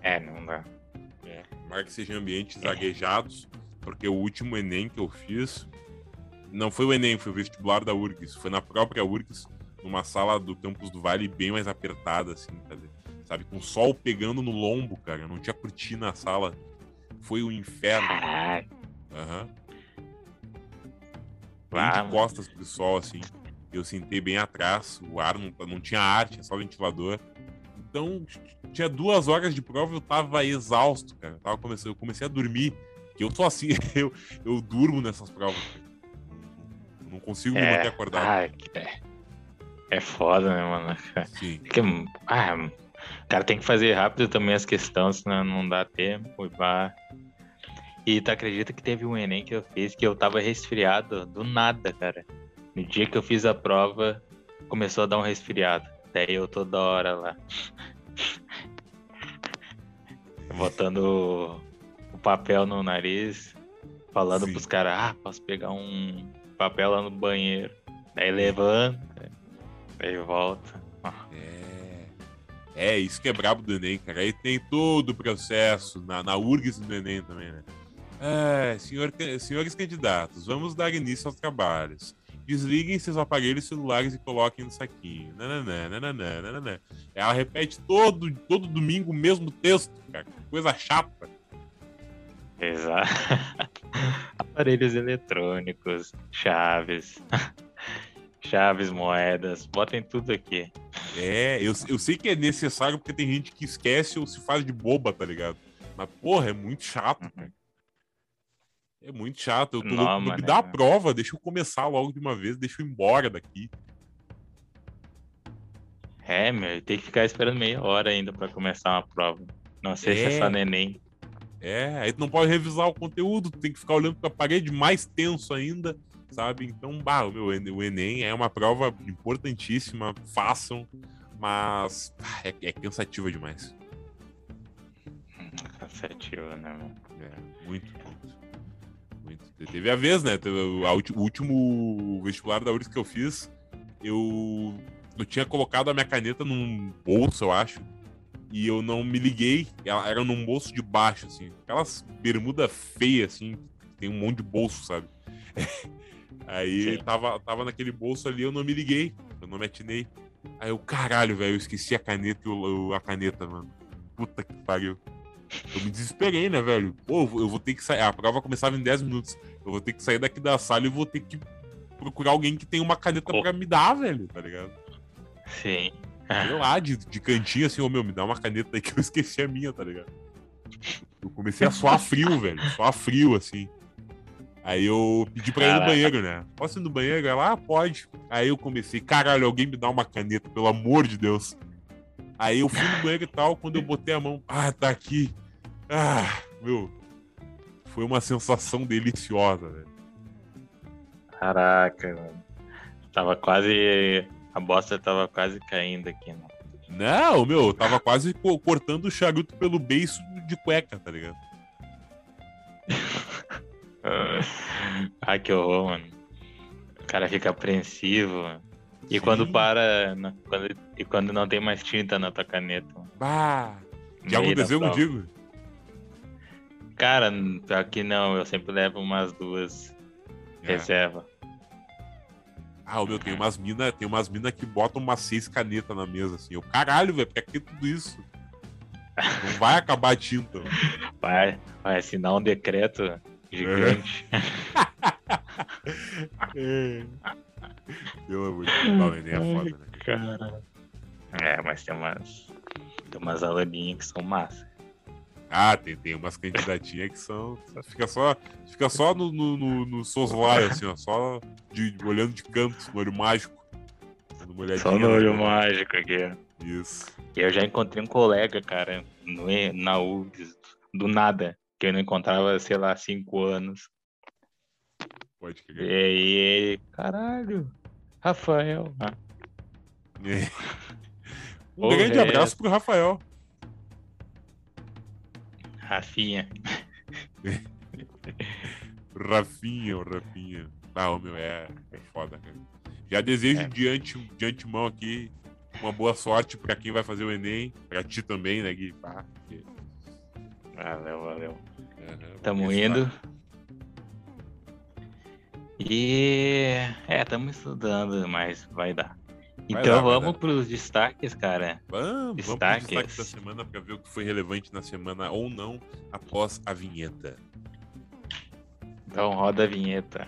É, não dá. É, marque seja ambientes é. aguejados, porque o último Enem que eu fiz não foi o Enem, foi o vestibular da URGS, foi na própria URGS numa sala do Campus do Vale bem mais apertada, assim, sabe? Com o sol pegando no lombo, cara. Não tinha cortina na sala. Foi o um inferno. Aham. Uhum. Bem de costas pro sol, assim. Eu sentei bem atrás, o ar não, não tinha ar, tinha só ventilador. Então, tinha duas horas de prova eu tava exausto, cara. Eu, tava comecei, eu comecei a dormir. Que eu sou assim, [LAUGHS] eu, eu durmo nessas provas. Não consigo me é, manter acordado. Ai, é. É foda, né, mano? Sim. Porque, ah, o cara tem que fazer rápido também as questões, senão não dá tempo. E tu acredita que teve um Enem que eu fiz que eu tava resfriado do nada, cara. No dia que eu fiz a prova, começou a dar um resfriado. Daí eu toda hora lá. [LAUGHS] Botando o papel no nariz, falando Sim. pros caras, ah, posso pegar um papel lá no banheiro. Daí levanta, Aí volta. É. É, isso que é brabo do Enem, cara. Aí tem todo o processo, na, na URGS do Enem também, né? É, senhor, senhores candidatos, vamos dar início aos trabalhos. Desliguem seus aparelhos celulares e coloquem no saquinho. Nananã, nananã, nananã. Ela repete todo, todo domingo o mesmo texto, cara. Coisa chata. Exato. [LAUGHS] Aparelhos eletrônicos, chaves, [LAUGHS] chaves, moedas, botem tudo aqui. É, eu, eu sei que é necessário porque tem gente que esquece ou se faz de boba, tá ligado? Mas, porra, é muito chato, cara. É muito chato. Eu tô Não, louco. Me dá a é. prova, deixa eu começar logo de uma vez, deixa eu ir embora daqui. É, meu, tem que ficar esperando meia hora ainda pra começar uma prova. Não sei se é É. só neném. É, aí tu não pode revisar o conteúdo, tu tem que ficar olhando pra parede mais tenso ainda, sabe? Então, bah, o, meu, Enem- o Enem é uma prova importantíssima, façam, mas é, é cansativa demais. Cansativo, né, meu? É, muito, muito. muito. Teve a vez, né? o, último vestibular da URGS que eu fiz, eu, eu tinha colocado a minha caneta num bolso, eu acho. E eu não me liguei. Ela era num bolso de baixo, assim. Aquelas bermuda feia, assim. Tem um monte de bolso, sabe? [LAUGHS] Aí Sim. tava, tava naquele bolso ali, eu não me liguei. Eu não me atinei. Aí eu, caralho, velho, eu esqueci a caneta a caneta, mano. Puta que pariu. Eu me desesperei, né, velho? Pô, eu vou ter que sair. A prova começava em 10 minutos. Eu vou ter que sair daqui da sala e vou ter que procurar alguém que tenha uma caneta Oh. pra me dar, velho, tá ligado? Sim. Sei lá, de, de cantinho assim, ô meu, me dá uma caneta aí que eu [LAUGHS] esqueci a minha, tá ligado? Eu comecei a suar frio, velho. Suar frio, assim. Aí eu pedi pra ir no banheiro, né? Posso ir no banheiro? Ela, ah, pode. Aí eu comecei, caralho, alguém me dá uma caneta, pelo amor de Deus. Aí eu fui no banheiro e tal, quando eu botei a mão, ah, tá aqui. Ah, meu. Foi uma sensação deliciosa, velho. Caraca, mano. Tava quase. A bosta tava quase caindo aqui, né? Não, meu, eu tava quase co- cortando o charuto pelo beiço de cueca, tá ligado? [LAUGHS] Ai, [LAUGHS] que horror, mano. O cara fica apreensivo. E Sim. quando para. quando- e quando não tem mais tinta na tua caneta. mano. Bah! Já aconteceu contigo? Cara, pior que não, eu sempre levo umas duas É. reserva. Ah, o meu, tem umas minas tem umas mina que botam umas seis canetas na mesa, assim. Eu, caralho, velho, pra que tudo isso? [LAUGHS] Não vai acabar a tinta. Vai, vai assinar um decreto gigante. [LAUGHS] É. Pelo amor de Deus, é foda, né? Cara. É, mas tem umas. Tem umas aluninhas que são massa. Ah, tem, tem umas candidatinhas que são. Fica só, fica só no, no, no, no soslaio, assim, ó. Só de, olhando de canto, no olho mágico. Só no olho né? mágico aqui. Isso. E eu já encontrei um colega, cara, no, na URGS, do nada, que eu não encontrava, sei lá, cinco anos. Pode E crer. aí ele, caralho, Rafael. Ah, [LAUGHS] Um grande abraço pro Rafael. Rafinha. [LAUGHS] Rafinha, o Rafinha. Ah, meu, é, é foda, cara. Já desejo É. de, ante, de antemão aqui uma boa sorte pra quem vai fazer o Enem. Pra ti também, né, Gui? Pá, porque, Valeu, valeu. Né, Tamo indo. E. É, tamo estudando, mas vai dar. Vai Então vamos dar. pros destaques, cara. Vamos, vamos pro Destaques. destaque da semana pra ver o que foi relevante na semana ou não após a vinheta. Então roda a vinheta.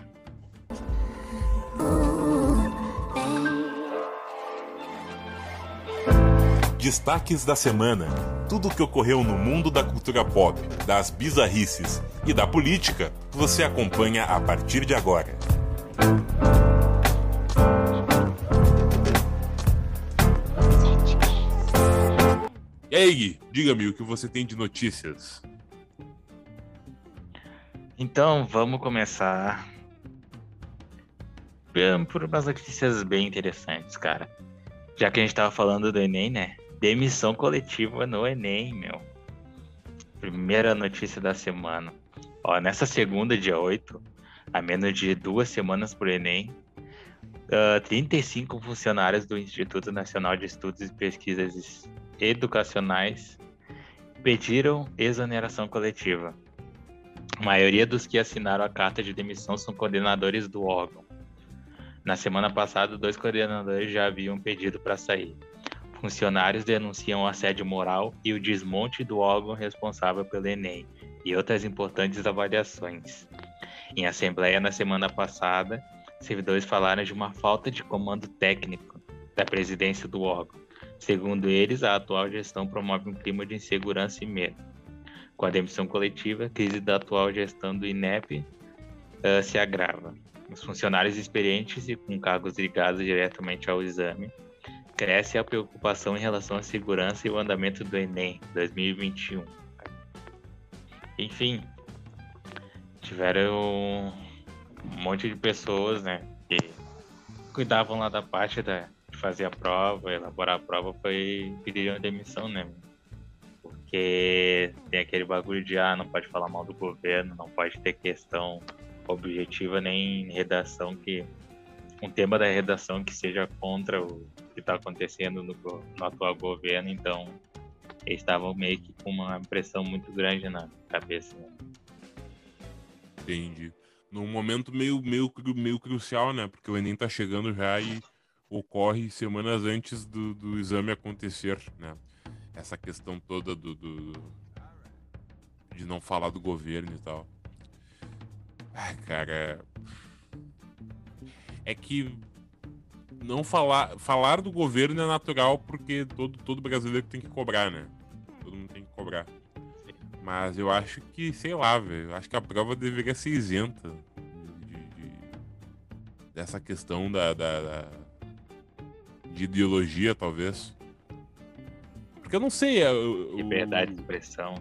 Destaques da semana. Tudo o que ocorreu no mundo da cultura pop, das bizarrices e da política, você acompanha a partir de agora. E aí, Gui, diga-me o que você tem de notícias. Então vamos começar por umas notícias bem interessantes, cara. Já que a gente tava falando do Enem, né? Demissão coletiva no Enem, meu. Primeira notícia da semana. Ó, nessa segunda, dia 8, a menos de duas semanas por Enem, ah, 35 funcionários do Instituto Nacional de Estudos e Pesquisas Educacionais pediram exoneração coletiva. A maioria dos que assinaram a carta de demissão são coordenadores do órgão. Na semana passada, dois coordenadores já haviam pedido para sair. Funcionários denunciam assédio moral e o desmonte do órgão responsável pelo Enem e outras importantes avaliações. Em assembleia na semana passada, servidores falaram de uma falta de comando técnico da presidência do órgão. Segundo eles, a atual gestão promove um clima de insegurança e medo. Com a demissão coletiva, a crise da atual gestão do INEP uh, se agrava. Os funcionários experientes e com cargos ligados diretamente ao exame cresce a preocupação em relação à segurança e o andamento do Enem 2021. Enfim, tiveram um monte de pessoas, né, que cuidavam lá da parte da, de fazer a prova, elaborar a prova, foi pediram demissão, né? Porque tem aquele bagulho de, ah, não pode falar mal do governo, não pode ter questão objetiva nem redação que um tema da redação que seja contra o que está acontecendo no, no, atual governo, então eles estavam meio que com uma pressão muito grande na cabeça. Né? Entendi. Num momento meio, meio, meio crucial, né? Porque o Enem tá chegando já e ocorre semanas antes do, do exame acontecer, né? Essa questão toda do, do de não falar do governo e tal. Ai, cara. É que não falar falar do governo é natural porque todo todo brasileiro tem que cobrar, né? Todo mundo tem que cobrar. Mas eu acho que, sei lá, velho, acho que a prova deveria ser isenta de, de, dessa questão da, da, da, de ideologia, talvez. Porque eu não sei. Eu, Liberdade de expressão.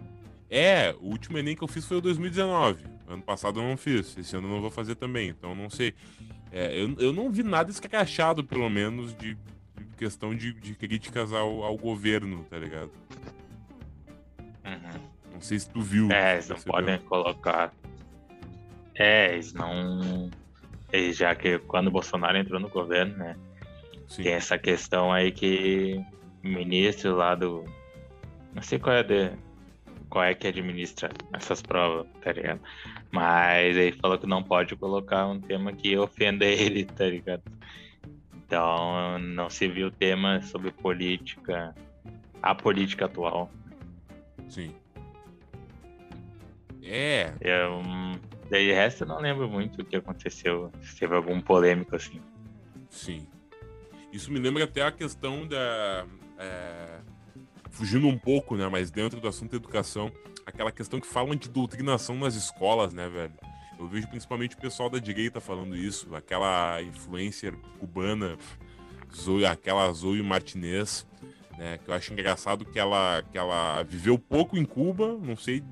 É, o último Enem que eu fiz foi o 2019. Ano passado eu não fiz, esse ano eu não vou fazer também, então não sei. É, eu, eu não vi nada escrachado, pelo menos, de, de questão de, de críticas ao, ao, governo, tá ligado? Uhum. Não sei se tu viu. É, eles não podem colocar. É, eles não. Já que quando o Bolsonaro entrou no governo, né? Sim. Tem essa questão aí que o ministro lá do. Não sei qual é de, qual é que administra essas provas, tá ligado? Mas ele falou que não pode colocar um tema que ofenda [LAUGHS] ele, tá ligado? Então não se viu tema sobre política, a política atual. Sim. É. Eu, de resto eu não lembro muito o que aconteceu, se teve algum polêmico assim. Sim. Isso me lembra até a questão da. É fugindo um pouco, né? Mas dentro do assunto educação, aquela questão que falam de doutrinação nas escolas, né, velho? Eu vejo principalmente o pessoal da direita falando isso, aquela influencer cubana, Zoe, aquela Zoe Martinez, né? Que eu acho engraçado que ela, que ela viveu pouco em Cuba, não sei,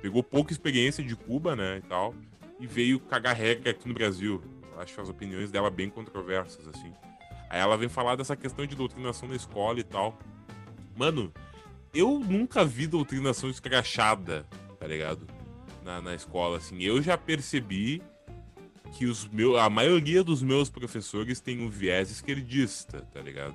pegou pouca experiência de Cuba, né, e tal, e veio cagar regra aqui no Brasil. Eu acho as opiniões dela bem controversas, assim. Aí ela vem falar dessa questão de doutrinação na escola e tal. Mano, eu nunca vi doutrinação escrachada, tá ligado? Na, na escola, assim. Eu já percebi que os meu, a maioria dos meus professores tem um viés esquerdista, tá ligado?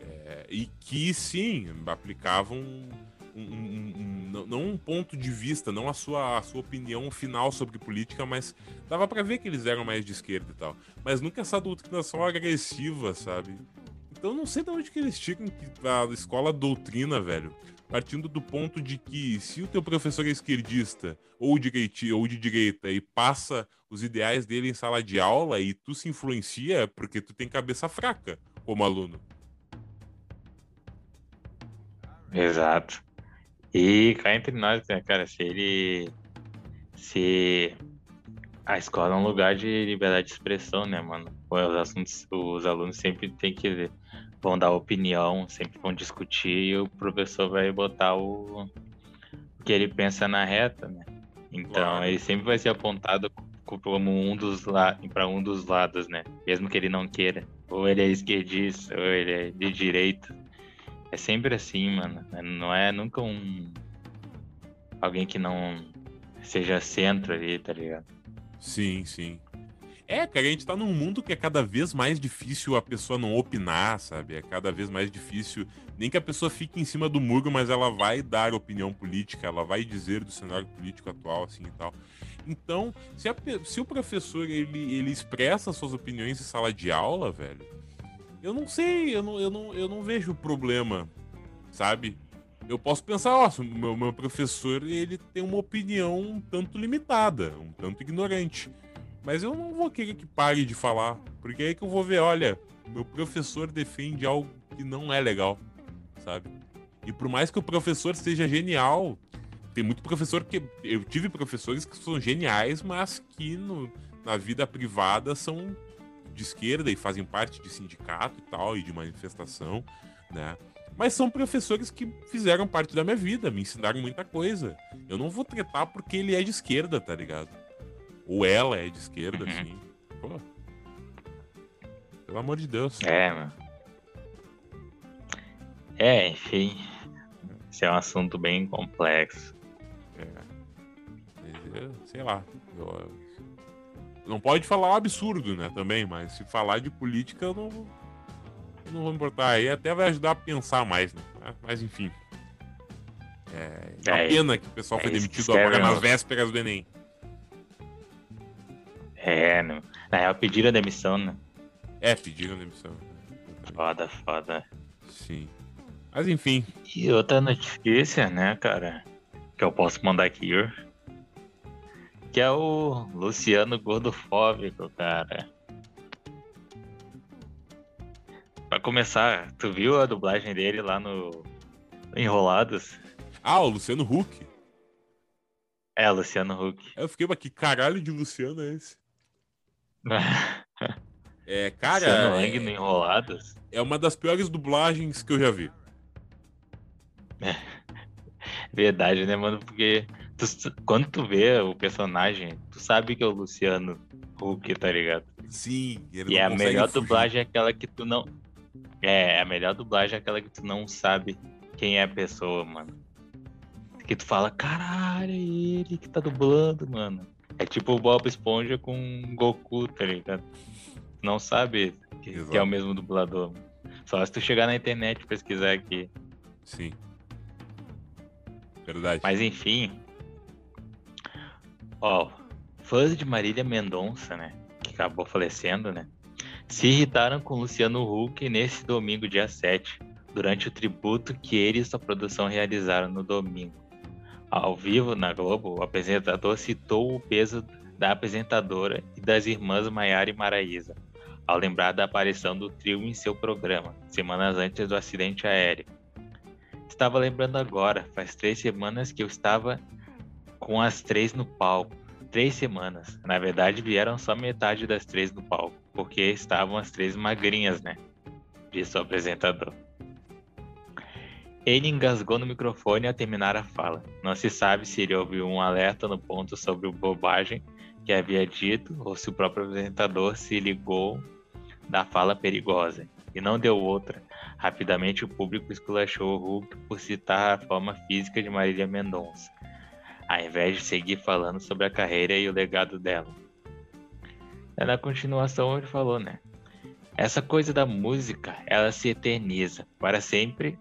É, e que, sim, aplicavam um, um, um, não um ponto de vista, não a sua, a sua opinião final sobre política, mas dava para ver que eles eram mais de esquerda e tal. Mas nunca essa doutrinação agressiva, sabe? Eu não sei de onde que eles tiram que a escola doutrina, velho. Partindo do ponto de que se o teu professor é esquerdista ou, direiti, ou de direita e passa os ideais dele em sala de aula e tu se influencia é porque tu tem cabeça fraca como aluno. Exato. E cá entre nós, né, cara, se ele. Se a escola é um lugar de liberdade de expressão, né, mano? Os assuntos, os alunos sempre têm que vão dar opinião, sempre vão discutir e o professor vai botar o, o que ele pensa na reta, né? Então ele sempre vai ser apontado como um dos para um dos lados, né? Mesmo que ele não queira. Ou ele é esquerdista, ou ele é de direita. É sempre assim, mano. Não é nunca um alguém que não seja centro ali, tá ligado? Sim, sim. É, cara, a gente tá num mundo que é cada vez mais difícil a pessoa não opinar, sabe? É cada vez mais difícil. Nem que a pessoa fique em cima do muro, mas ela vai dar opinião política, ela vai dizer do cenário político atual, assim e tal. Então, se, a, se o professor ele, ele expressa suas opiniões em sala de aula, velho, eu não sei, eu não, eu não, eu não vejo problema, sabe? Eu posso pensar, ó, meu, meu professor ele tem uma opinião um tanto limitada, um tanto ignorante. Mas eu não vou querer que pare de falar, porque é aí que eu vou ver, olha, meu professor defende algo que não é legal, sabe? E por mais que o professor seja genial, tem muito professor que. Eu tive professores que são geniais, mas que no, na vida privada são de esquerda e fazem parte de sindicato e tal, e de manifestação, né? Mas são professores que fizeram parte da minha vida, me ensinaram muita coisa. Eu não vou tretar porque ele é de esquerda, tá ligado? Ou ela é de esquerda, uhum. assim. Pô. Pelo amor de Deus. É, mano. É, enfim. Esse é um assunto bem complexo. É. Sei lá. Eu, não pode falar um absurdo, né? Também, mas se falar de política, eu não, eu não vou importar. Aí até vai ajudar a pensar mais, né? Mas enfim. É, é uma pena que o pessoal é foi demitido agora nas vésperas do Enem. É, no... na real pediram a demissão, né? É, pediram demissão. Foda, foda. Sim. Mas enfim. E outra notícia, né, cara? Que eu posso mandar aqui, que é o Luciano Gordofóbico, cara. Pra começar, tu viu a dublagem dele lá no Enrolados? Ah, o Luciano Huck. É, Luciano Huck. Eu fiquei, mas que caralho de Luciano é esse? [LAUGHS] é, cara. é, no Enrolados? É uma das piores dublagens que eu já vi. [LAUGHS] Verdade, né, mano? Porque tu, quando tu vê o personagem, tu sabe que é o Luciano Huck, tá ligado? Sim, ele E a melhor fugir. dublagem é aquela que tu não. É, a melhor dublagem é aquela que tu não sabe quem é a pessoa, mano. Que tu fala, caralho, é ele que tá dublando, mano. É tipo o Bob Esponja com Goku, tá ligado? Não sabe que, que é o mesmo dublador. Só se tu chegar na internet e pesquisar aqui. Sim. Verdade. Mas enfim. Ó, fãs de Marília Mendonça, né? Que acabou falecendo, né? Se irritaram com Luciano Huck nesse domingo, dia 7, durante o tributo que ele e sua produção realizaram no domingo. Ao vivo na Globo, o apresentador citou o peso da apresentadora e das irmãs Maiara e Maraísa, ao lembrar da aparição do trio em seu programa, semanas antes do acidente aéreo. Estava lembrando agora, faz três semanas que eu estava com as três no palco. Três semanas. Na verdade, vieram só metade das três no palco, porque estavam as três magrinhas, né? Disse o apresentador. Ele engasgou no microfone ao terminar a fala. Não se sabe se ele ouviu um alerta no ponto sobre bobagem que havia dito ou se o próprio apresentador se ligou da fala perigosa e não deu outra. Rapidamente o público esculachou o Hulk por citar a forma física de Marília Mendonça, ao invés de seguir falando sobre a carreira e o legado dela. Na continuação ele falou, né? Essa coisa da música, ela se eterniza para sempre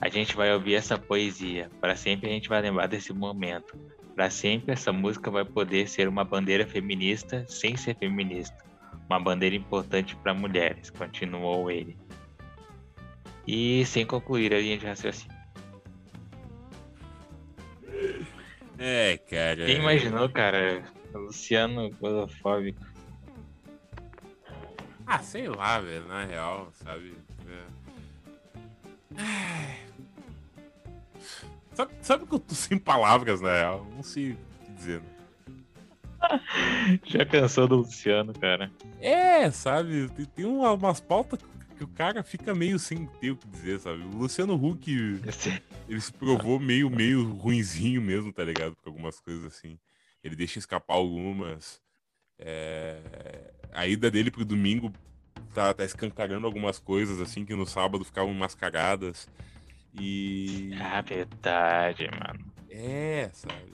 a gente vai ouvir essa poesia. Para sempre a gente vai lembrar desse momento. Para sempre essa música vai poder ser uma bandeira feminista sem ser feminista. Uma bandeira importante para mulheres, continuou ele. E sem concluir a linha de raciocínio. É, cara. Quem imaginou, cara? Luciano Godofóbico. Ah, sei lá, velho, na real, sabe? É... Sabe, sabe que eu tô [LAUGHS] sem palavras, né? Eu não sei o que dizer. Né? Já cansou do Luciano, cara. É, sabe? Tem, tem umas pautas que o cara fica meio sem ter o que dizer, sabe? O Luciano Huck, ele se provou meio, meio ruinzinho mesmo, tá ligado? Por algumas coisas assim. Ele deixa escapar algumas. É... A ida dele pro domingo tá, tá escancarando algumas coisas, assim, que no sábado ficavam mascaradas. E. Ah, verdade, mano. É, sabe?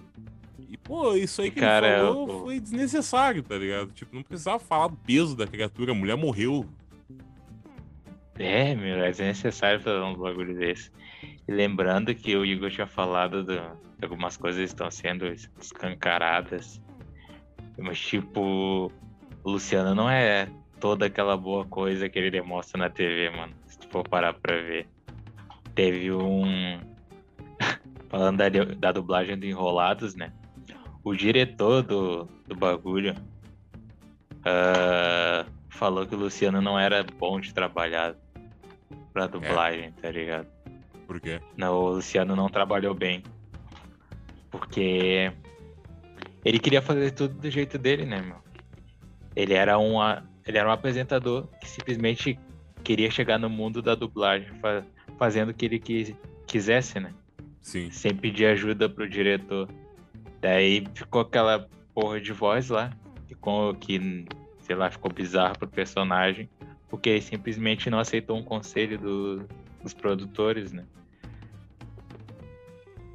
E, pô, isso aí que Cara, ele falou eu- foi desnecessário, tá ligado? Tipo, não precisava falar do peso da criatura, a mulher morreu. É, meu, é desnecessário fazer um bagulho desse. E lembrando que o Igor tinha falado do, que algumas coisas estão sendo escancaradas. Mas, tipo, o Luciano não é toda aquela boa coisa que ele demonstra na TV, mano. Se tu for parar pra ver. Teve um. [LAUGHS] Falando da, da dublagem do Enrolados, né? O diretor do, do bagulho ah, falou que o Luciano não era bom de trabalhar pra dublagem, tá ligado? Por quê? Não, o Luciano não trabalhou bem. Porque ele queria fazer tudo do jeito dele, né, meu? Ele era, um, ele era um apresentador que simplesmente queria chegar no mundo da dublagem, fazendo o que ele quis, quisesse, né? Sim. Sem pedir ajuda pro diretor. Daí ficou aquela porra de voz lá, ficou, que, sei lá, ficou bizarro pro personagem, porque ele simplesmente não aceitou um conselho do- dos produtores, né?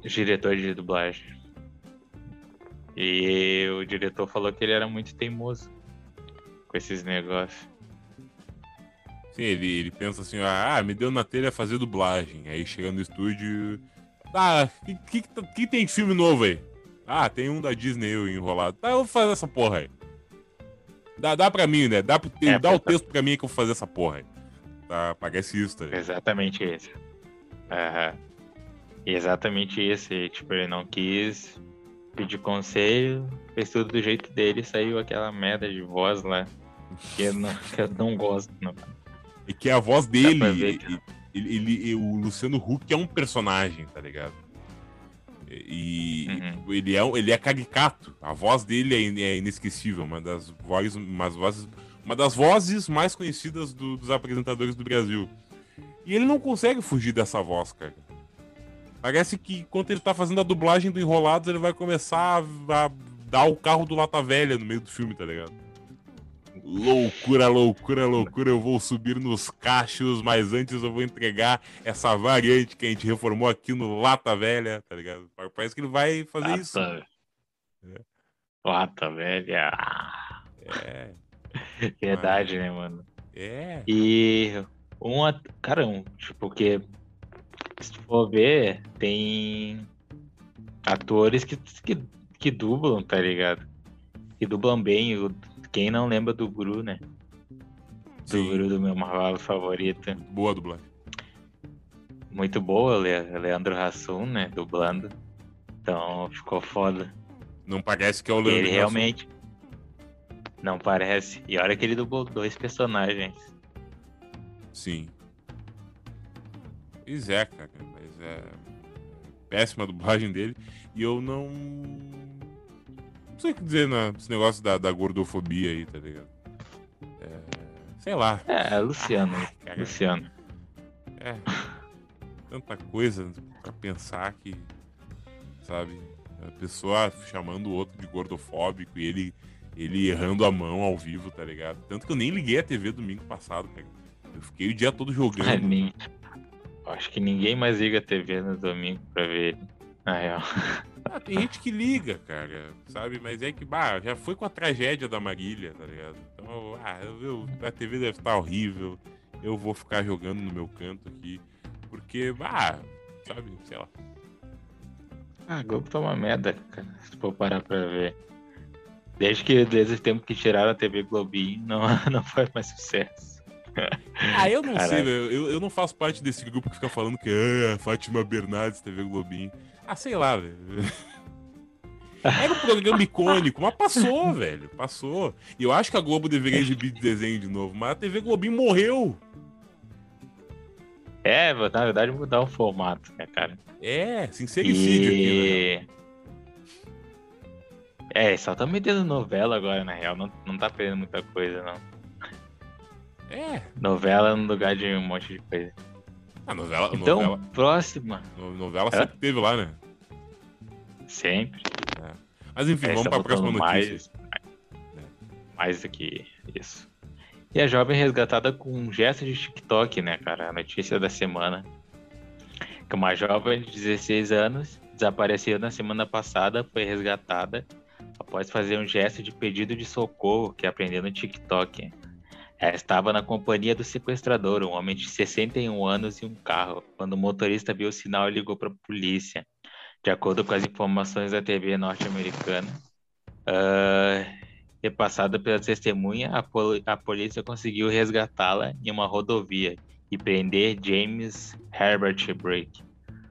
Os diretores de dublagem. E o diretor falou que ele era muito teimoso com esses negócios. Sim, ele, ele pensa assim, ah, me deu na telha fazer dublagem. Aí chega no estúdio. Tá, que, que, que tem de filme novo aí? Ah, tem um da Disney eu enrolado. Tá, eu vou fazer essa porra aí. Dá, dá pra mim, né? Dá, pro- É, dá o texto pra mim que eu vou fazer essa porra aí. Tá, parece isso, tá? Exatamente isso. Aham. E Exatamente isso. E, tipo, ele não quis pedir conselho, fez tudo do jeito dele e saiu aquela merda de voz lá. Que eu não, que eu não gosto, não. E que a voz dele, ele, ele- ele- o Luciano Huck é um personagem, tá ligado? E Uhum. tipo, ele, é, ele é caricato. A voz dele é, é inesquecível, uma das vozes, umas vozes, uma das vozes mais conhecidas do- dos apresentadores do Brasil. E ele não consegue fugir dessa voz, cara. Parece que enquanto ele tá fazendo a dublagem do Enrolados, ele vai começar a, a dar o carro do Lata Velha no meio do filme, tá ligado? Loucura, loucura, loucura. Eu vou subir nos cachos, mas antes eu vou entregar essa variante que a gente reformou aqui no Lata Velha, tá ligado? Parece que ele vai fazer isso. Lata. É. Lata, velha. É, [LAUGHS] Verdade, né, mano? é. E um. at- Cara, um, tipo, que. Se tu for ver, tem atores que, que, que dublam, tá ligado? Que dublam bem. O, quem não lembra do Guru, né? Do Guru do meu Marvel favorito. boa dublagem. Muito boa, Le- Leandro Hassum, né? Dublando. Então ficou foda. Não parece que é o Leandro ele Hassum. realmente. Não parece. E olha que ele dublou dois personagens. Sim. Pois é, cara. Mas é. Péssima dublagem dele. E eu não. Não sei o que dizer nesse negócio da, da gordofobia aí, tá ligado? É, Sei lá. É, Luciano. Cara, Luciano. É. Tanta coisa pra pensar que. Sabe? A pessoa chamando o outro de gordofóbico e ele, ele errando a mão ao vivo, tá ligado? Tanto que eu nem liguei a TV domingo passado, cara. Eu fiquei o dia todo jogando. Ah, nem- Acho que ninguém mais liga a TV no domingo pra ver ele. Na real. Ah, tem gente que liga, cara, sabe? Mas é que, bah, já foi com a tragédia da Marília, tá ligado? Então, ah, eu, a TV deve estar horrível, eu vou ficar jogando no meu canto aqui, porque, bah, sabe, sei lá. Ah, a Globo tá uma merda, cara. Se for parar pra ver. Desde que desde o tempo que tiraram a TV Globinho, não, [LAUGHS] não faz mais sucesso. Ah, eu não sei, Caralho. velho, eu, eu não faço parte desse grupo que fica falando que é Fátima Bernardes, TV Globinho. Ah, sei lá, velho. Era um programa icônico, mas passou, [LAUGHS] velho, passou. E eu acho que a Globo deveria exibir desenho de novo, mas a TV Globinho morreu. É, na verdade, mudar o formato, né, cara? É, sincericídio aqui, né? E... É, só tá metendo novela agora, na real. Não, não tá perdendo muita coisa, não. É, Novela no lugar de um monte de coisa. a novela, Então, novela, próxima. no- novela sempre teve lá, né? Sempre. Mas enfim, É, vamos tá pra próxima botando notícia. Mais, mais do que isso. E a jovem resgatada com um gesto de TikTok, né, cara? A notícia da semana. Que uma jovem de 16 anos desapareceu na semana passada, foi resgatada após fazer um gesto de pedido de socorro que aprendeu no TikTok. Ela estava na companhia do sequestrador, um homem de 61 anos e um carro, quando o motorista viu o sinal ligou para a polícia. De acordo com as informações da TV norte-americana, uh, repassada pela testemunha, a, pol a polícia conseguiu resgatá-la em uma rodovia e prender James Herbert Brake,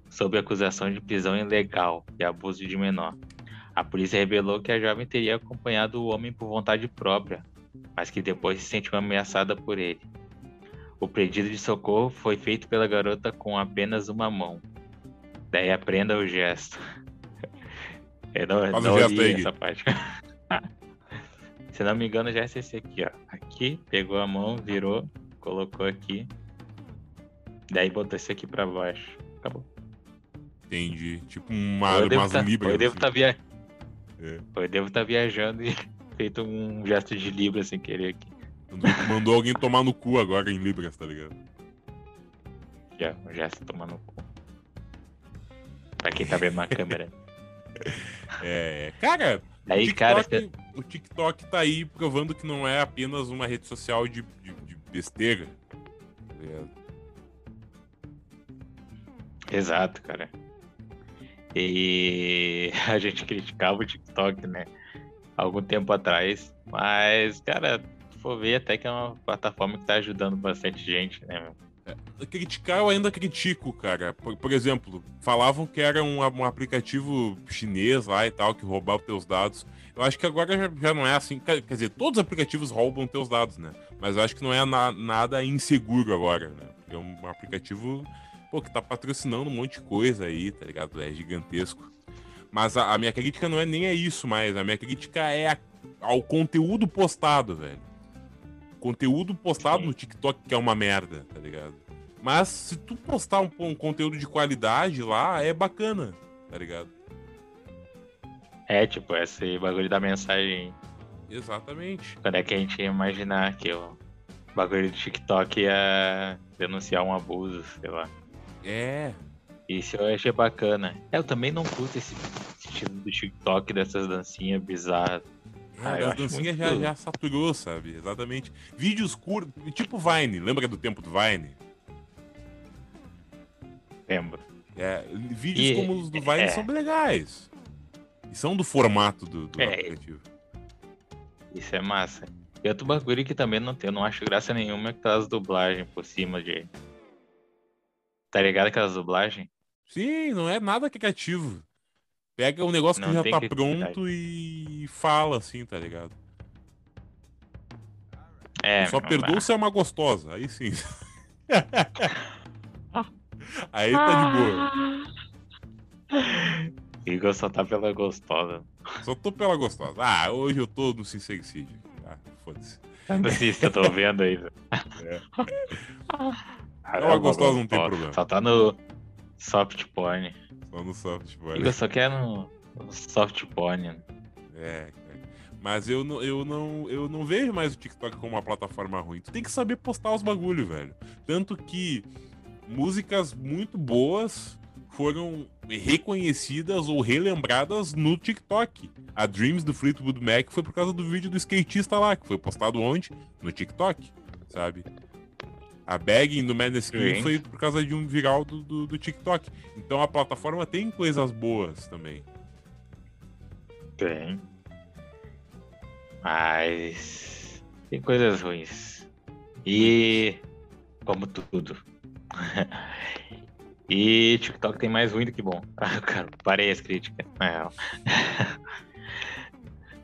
sob acusação de prisão ilegal e abuso de menor. A polícia revelou que a jovem teria acompanhado o homem por vontade própria, mas que depois se sentiu ameaçada por ele. O pedido de socorro foi feito pela garota com apenas uma mão. Daí aprenda o gesto. [LAUGHS] Eu não, Faz não o gesto aí, essa parte. [LAUGHS] Se não me engano, já é esse aqui, ó. Aqui, pegou a mão, virou, colocou aqui. Daí botou esse aqui pra baixo. Acabou. Entendi. Tipo uma, eu umas tá, libras. eu devo assim. tá via... É. eu devo estar viajando e [LAUGHS] feito um gesto de libra sem querer aqui. Mandou alguém tomar no cu agora em libras, tá ligado? Já, um gesto tomando no cu. Pra quem tá vendo na câmera. [LAUGHS] É, cara, Aí, o, cara, TikTok, o TikTok tá aí provando que não é apenas uma rede social de, de, de besteira. ligado? Exato, cara. E [LAUGHS] a gente criticava o TikTok, né? Algum tempo atrás. Mas, cara, for ver, até que é uma plataforma que tá ajudando bastante gente, né? meu? Criticar eu ainda critico, cara. Por, por exemplo, falavam que era um, um aplicativo chinês lá e tal, que roubava teus dados. Eu acho que agora já, já não é assim. Quer dizer, todos os aplicativos roubam teus dados, né? Mas eu acho que não é na- nada inseguro agora, né? Porque é um aplicativo, pô, que tá patrocinando um monte de coisa aí, tá ligado? É gigantesco. Mas a, a minha crítica não é nem a isso mais. A minha crítica é a- ao conteúdo postado, velho. Conteúdo postado no TikTok que é uma merda, tá ligado? Mas se tu postar um, um conteúdo de qualidade lá, é bacana, tá ligado? É, tipo, esse bagulho da mensagem. Exatamente. Quando é que a gente ia imaginar que o bagulho do TikTok ia denunciar um abuso, sei lá. É. Isso eu achei bacana. Eu também não curto esse estilo do TikTok, dessas dancinhas bizarras. Ah, eu a acho dancinha muito- já, já saturou, sabe? Exatamente. Vídeos curtos, tipo Vine. Lembra do tempo do Vine? Lembro. É, vídeos E- como os do Vine é. são bem legais. E são do formato do, do É. aplicativo. Isso é massa. E outro bagulho que também não tem, eu não acho graça nenhuma é aquelas dublagens por cima de. Tá ligado aquelas dublagens? Sim, não é nada criativo. Pega um negócio que Não já tem tá criatividade. pronto e fala assim, tá ligado? É, Só perdoa se é uma gostosa, aí sim. [LAUGHS] aí tá de boa. Igor só tá pela gostosa. Só tô pela gostosa. Ah, hoje eu tô no sincericídio. Ah, foda-se. Se eu tô vendo aí. É. Ah, É uma gostosa, não tem problema. Só tá no soft porn. Só no. Igor só quer no no soft porn. É, é. Mas eu não, eu, não, eu não vejo mais o TikTok como uma plataforma ruim. Tu tem que saber postar os bagulho, velho. Tanto que músicas muito boas foram reconhecidas ou relembradas no TikTok. A Dreams do Fleetwood Mac foi por causa do vídeo do skatista lá, que foi postado onde? No TikTok, sabe? A Bagging do Maneskin Sim. foi por causa de um viral do, do, do TikTok. Então a plataforma tem coisas boas também. Tem. Mas tem coisas ruins. E como tudo. [LAUGHS] e TikTok tem mais ruim do que bom. Ah, [LAUGHS] cara, parei as críticas. [LAUGHS]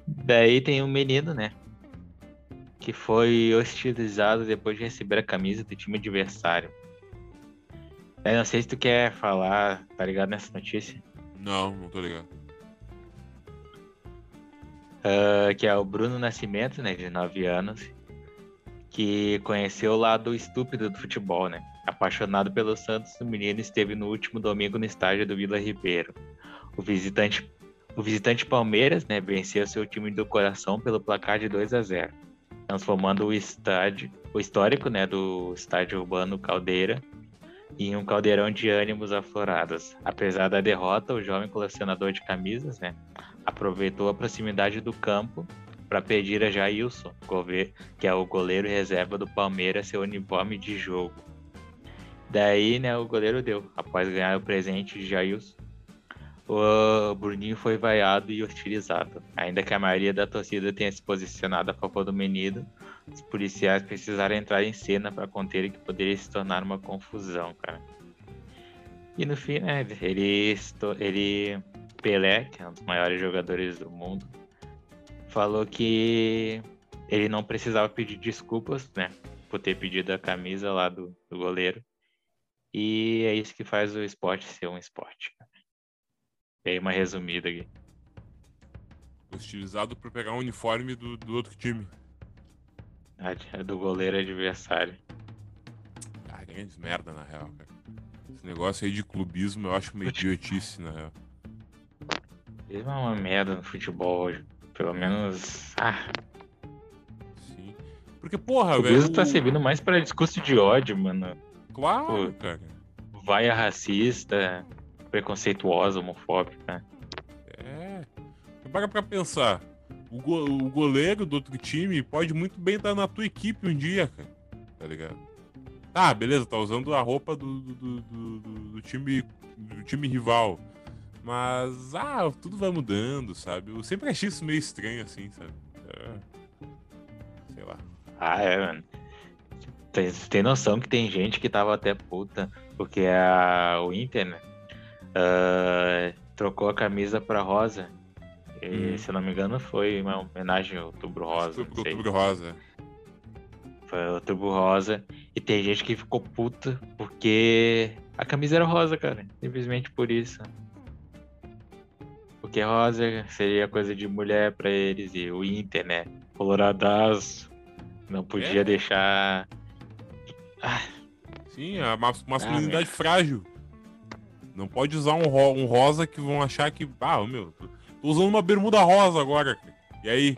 Daí tem um menino, né? Que foi hostilizado depois de receber a camisa do time adversário. Eu não sei se tu quer falar, tá ligado nessa notícia? Não, não tô ligado. Ah, que é o Bruno Nascimento, né, de 9 anos, que conheceu o lado estúpido do futebol, né? Apaixonado pelo Santos, o menino esteve no último domingo no estádio do Vila Ribeiro. O visitante, o visitante Palmeiras, né, venceu seu time do coração pelo placar de 2 a 0, transformando o estádio, o histórico, né, do estádio urbano Caldeira, em um caldeirão de ânimos aflorados. Apesar da derrota, o jovem colecionador de camisas, né, aproveitou a proximidade do campo para pedir a Jailson, que é o goleiro reserva do Palmeiras, seu uniforme de jogo. Daí, né, o goleiro deu. Após ganhar o presente de Jailson, o Bruninho foi vaiado e hostilizado. Ainda que a maioria da torcida tenha se posicionado a favor do menino, os policiais precisaram entrar em cena para conter o que poderia se tornar uma confusão, cara. E no fim, né, ele, ele Pelé, que é um dos maiores jogadores do mundo, falou que ele não precisava pedir desculpas, né, por ter pedido a camisa lá do, do goleiro. E é isso que faz o esporte ser um esporte. Dei uma resumida aqui. Estilizado por pegar um uniforme do, do outro time. É do goleiro adversário. Ah, grandes merda, na real, cara. Esse negócio aí de clubismo eu acho uma idiotice, na real. É uma merda no futebol hoje. Pelo menos. Ah. Sim. Porque, porra, o velho. Isso tá servindo mais pra discurso de ódio, mano. Claro, Pô, cara. Vai a racista, preconceituosa, homofóbica. É. Para pra pensar. O, go o goleiro do outro time pode muito bem estar na tua equipe um dia, cara. Tá ligado? Tá, beleza, tá usando a roupa do, do, do, do, time, do time rival. Mas, ah, tudo vai mudando, sabe? Eu sempre achei isso meio estranho, assim, sabe? É... Sei lá. Ah, é, mano. Tem, tem noção que tem gente que tava até puta, porque a, o Inter, né? Uh, trocou a camisa pra rosa. E, hum. se eu não me engano, foi uma homenagem ao Outubro Rosa. Outubro, outubro Rosa. Foi Outubro Rosa. E tem gente que ficou puta porque a camisa era rosa, cara. Simplesmente por isso. Porque rosa seria coisa de mulher para eles. E o Inter, né? Coloradaço. Não podia é. deixar. Ah. Sim, a masculinidade ah, frágil. Não pode usar um, ro um rosa que vão achar que. Ah, meu, tô usando uma bermuda rosa agora. E aí?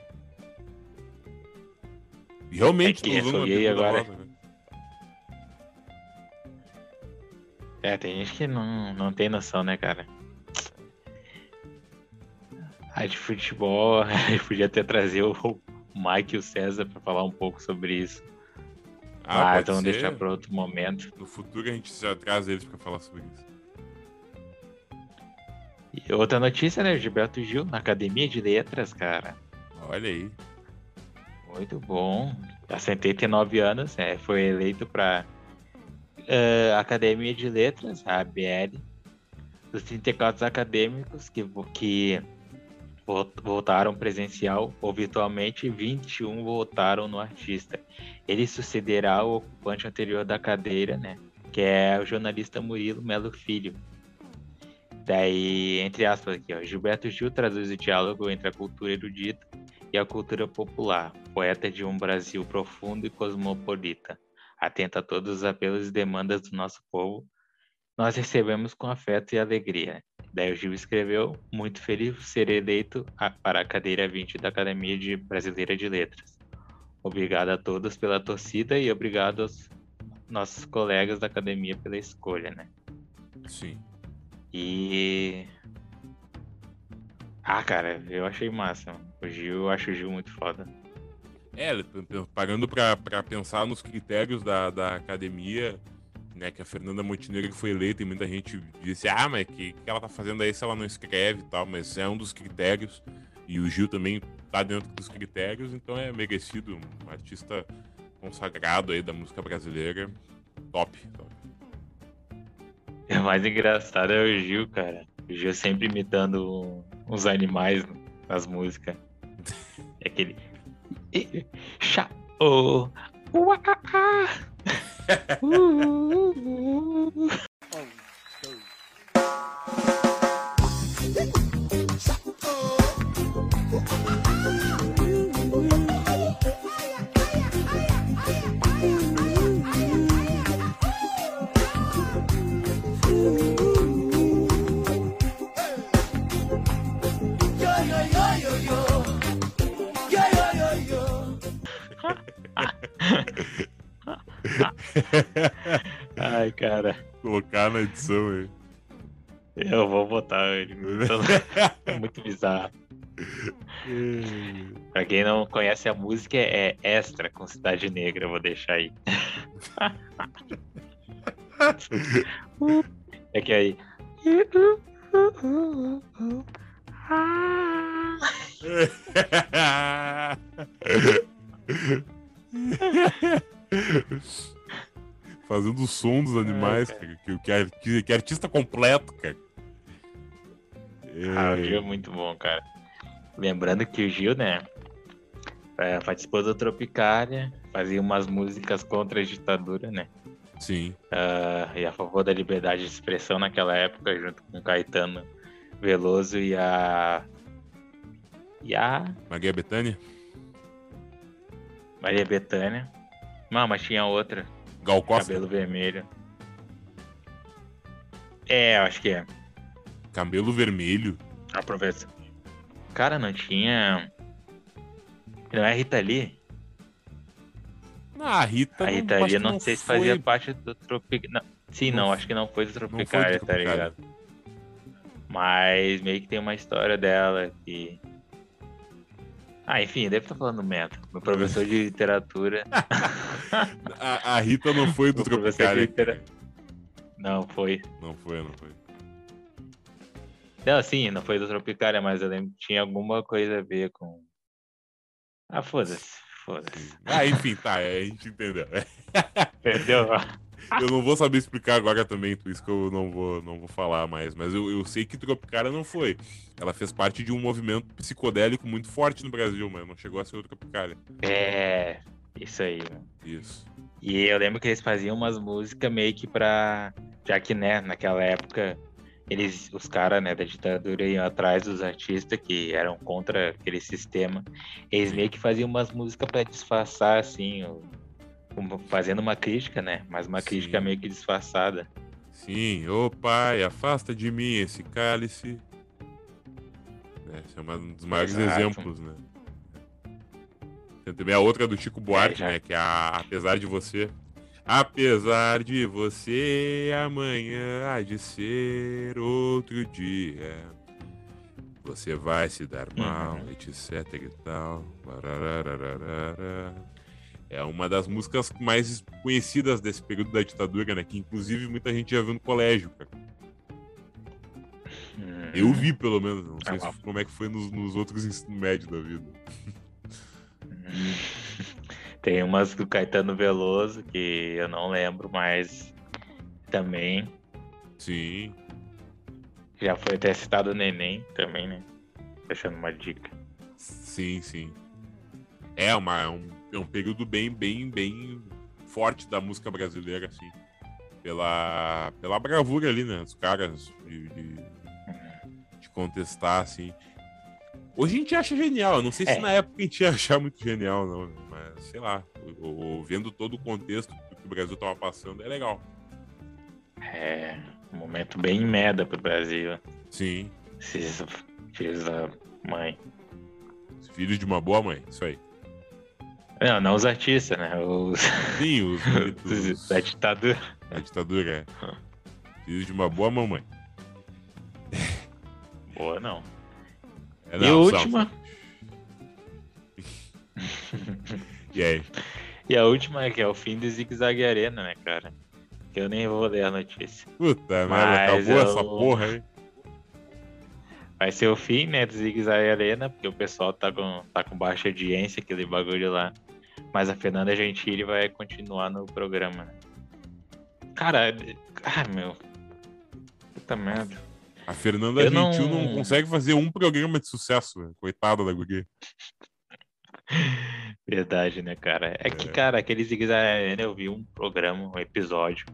Realmente é tô usando uma bermuda agora. rosa. É, tem gente que não, não tem noção, né, cara? A de futebol, [LAUGHS] eu podia até trazer o Mike e o César para falar um pouco sobre isso. Ah, Mas vamos deixar para outro momento. No futuro a gente já traz eles para falar sobre isso. E outra notícia, né? Gilberto Gil na Academia de Letras, cara. Olha aí. Muito bom. Há 79 anos, é, foi eleito para uh, eh, Academia de Letras, a ABL, dos 34 acadêmicos que, que votaram presencial ou virtualmente, 21 votaram no artista. Ele sucederá o ocupante anterior da cadeira, né? Que é o jornalista Murilo Melo Filho, Daí, entre aspas aqui, ó, Gilberto Gil traduz o diálogo entre a cultura erudita e a cultura popular, poeta de um Brasil profundo e cosmopolita, atento a todos os apelos e demandas do nosso povo, nós recebemos com afeto e alegria. Daí o Gil escreveu, muito feliz por ser eleito para a cadeira 20 da Academia de Brasileira de Letras. Obrigado a todos pela torcida e obrigado aos nossos colegas da academia pela escolha, né? Sim. E. Ah, cara, eu achei massa. O Gil, eu acho o Gil muito foda. É, pagando pra, pra pensar nos critérios da, da academia, né, que a Fernanda Montenegro foi eleita e muita gente disse, ah, mas que, que ela tá fazendo aí se ela não escreve e tal, mas é um dos critérios. E o Gil também tá dentro dos critérios, então é merecido, um artista consagrado aí da música brasileira. Top, top. O [LAUGHS] mais engraçado é o Gil, cara. O Gil sempre imitando uns animais nas músicas. É aquele. Chá. Oh. Ai, Colocar na edição aí. Eu vou botar ele. [LAUGHS] É muito bizarro. pra quem não conhece a música, é Extra com Cidade Negra. Vou deixar aí. [LAUGHS] é que aí. [LAUGHS] Fazendo o som dos animais, cara. Que, que, que, artista completo, cara. Ah, o Gil é muito bom, cara. Lembrando que o Gil, né? É, participou do Tropicália, fazia umas músicas contra a ditadura, né? Sim. Uh, e a favor da liberdade de expressão naquela época, junto com Caetano Veloso e a. E a. Maria Bethânia? Maria Bethânia. Não, mas tinha outra. Gal Costa? Cabelo vermelho. É, acho que é. Cabelo vermelho? Aproveita. Cara, não tinha. Não é Rita Lee? Ah, a Rita. A Rita Lee, não, não sei se fazia parte do Tropical. Sim, não, não, acho que não foi do Tropicália, tá ligado? Mas meio que tem uma história dela que. Ah, enfim, deve estar falando merda. Meu professor de literatura. [LAUGHS] a, a, Rita não foi do Tropicália. Litera... Não, foi. Não foi, não foi. Não, sim, não foi do Tropicália, mas eu lembro que tinha alguma coisa a ver com. Ah, foda-se. Foda-se. Ah, enfim, tá, a gente entendeu. Entendeu? [LAUGHS] eu não vou saber explicar agora também, por isso que eu não vou, não vou falar mais. Mas eu, eu sei que Tropicália não foi. Ela fez parte de um movimento psicodélico muito forte no Brasil, mas não chegou a ser o Tropicália. É, isso aí. Isso. E eu lembro que eles faziam umas músicas meio que pra. Já que, né, naquela época eles, os caras né, da ditadura iam atrás dos artistas que eram contra aquele sistema. Eles meio que faziam umas músicas para disfarçar, assim, fazendo uma crítica, né? Mas uma Sim. crítica meio que disfarçada. Sim, ô pai, afasta de mim esse cálice. Esse é um dos maiores Exato. exemplos, né? Tem também a outra do Chico Buarque, é, né? Que é a Apesar de Você. Apesar de você, amanhã há de ser outro dia. Você vai se dar mal, uhum. etc e tal. É uma das músicas mais conhecidas desse período da ditadura, né? Que inclusive muita gente já viu no colégio, cara. Uhum. Eu vi, pelo menos. Não sei é se, como é que foi nos, nos outros ensino médio da vida. [LAUGHS] Tem umas do Caetano Veloso que eu não lembro, mas também. Sim. Já foi até citado o Neném também, né? Deixando uma dica. Sim, sim. É, uma, é, um, é um período bem, bem, bem forte da música brasileira, assim. Pela, pela bravura ali, né? Os caras de, de, de contestar, assim. Hoje a gente acha genial. Eu não sei se é. na época a gente ia achar muito genial, não. Mas, sei lá, vendo todo o contexto que o Brasil tava passando, é legal. É, um momento bem merda pro Brasil. Sim. Filhos da mãe. Filhos de uma boa mãe, isso aí. Não, não os artistas, né? Os... Sim, [LAUGHS] os, da ditadura. Da ditadura, é. Filhos de uma boa mamãe. Boa não. É, não, e a última. [LAUGHS] e aí? E a última é que é o fim do Zig Zag Arena, né, cara? Que eu nem vou ler a notícia. Puta merda, acabou eu... essa porra aí. Vai ser o fim, né, do Zig Zag Arena, porque o pessoal tá com, tá com baixa audiência, aquele bagulho lá. Mas a Fernanda Gentili vai continuar no programa. Cara, ah, meu. Puta merda. A Fernanda eu Gentil não... não... consegue fazer um programa de sucesso, velho. coitada da Gugu. [LAUGHS] Verdade, né, cara? É, é. que, cara, aquele Zig Zag eu vi um programa, um episódio.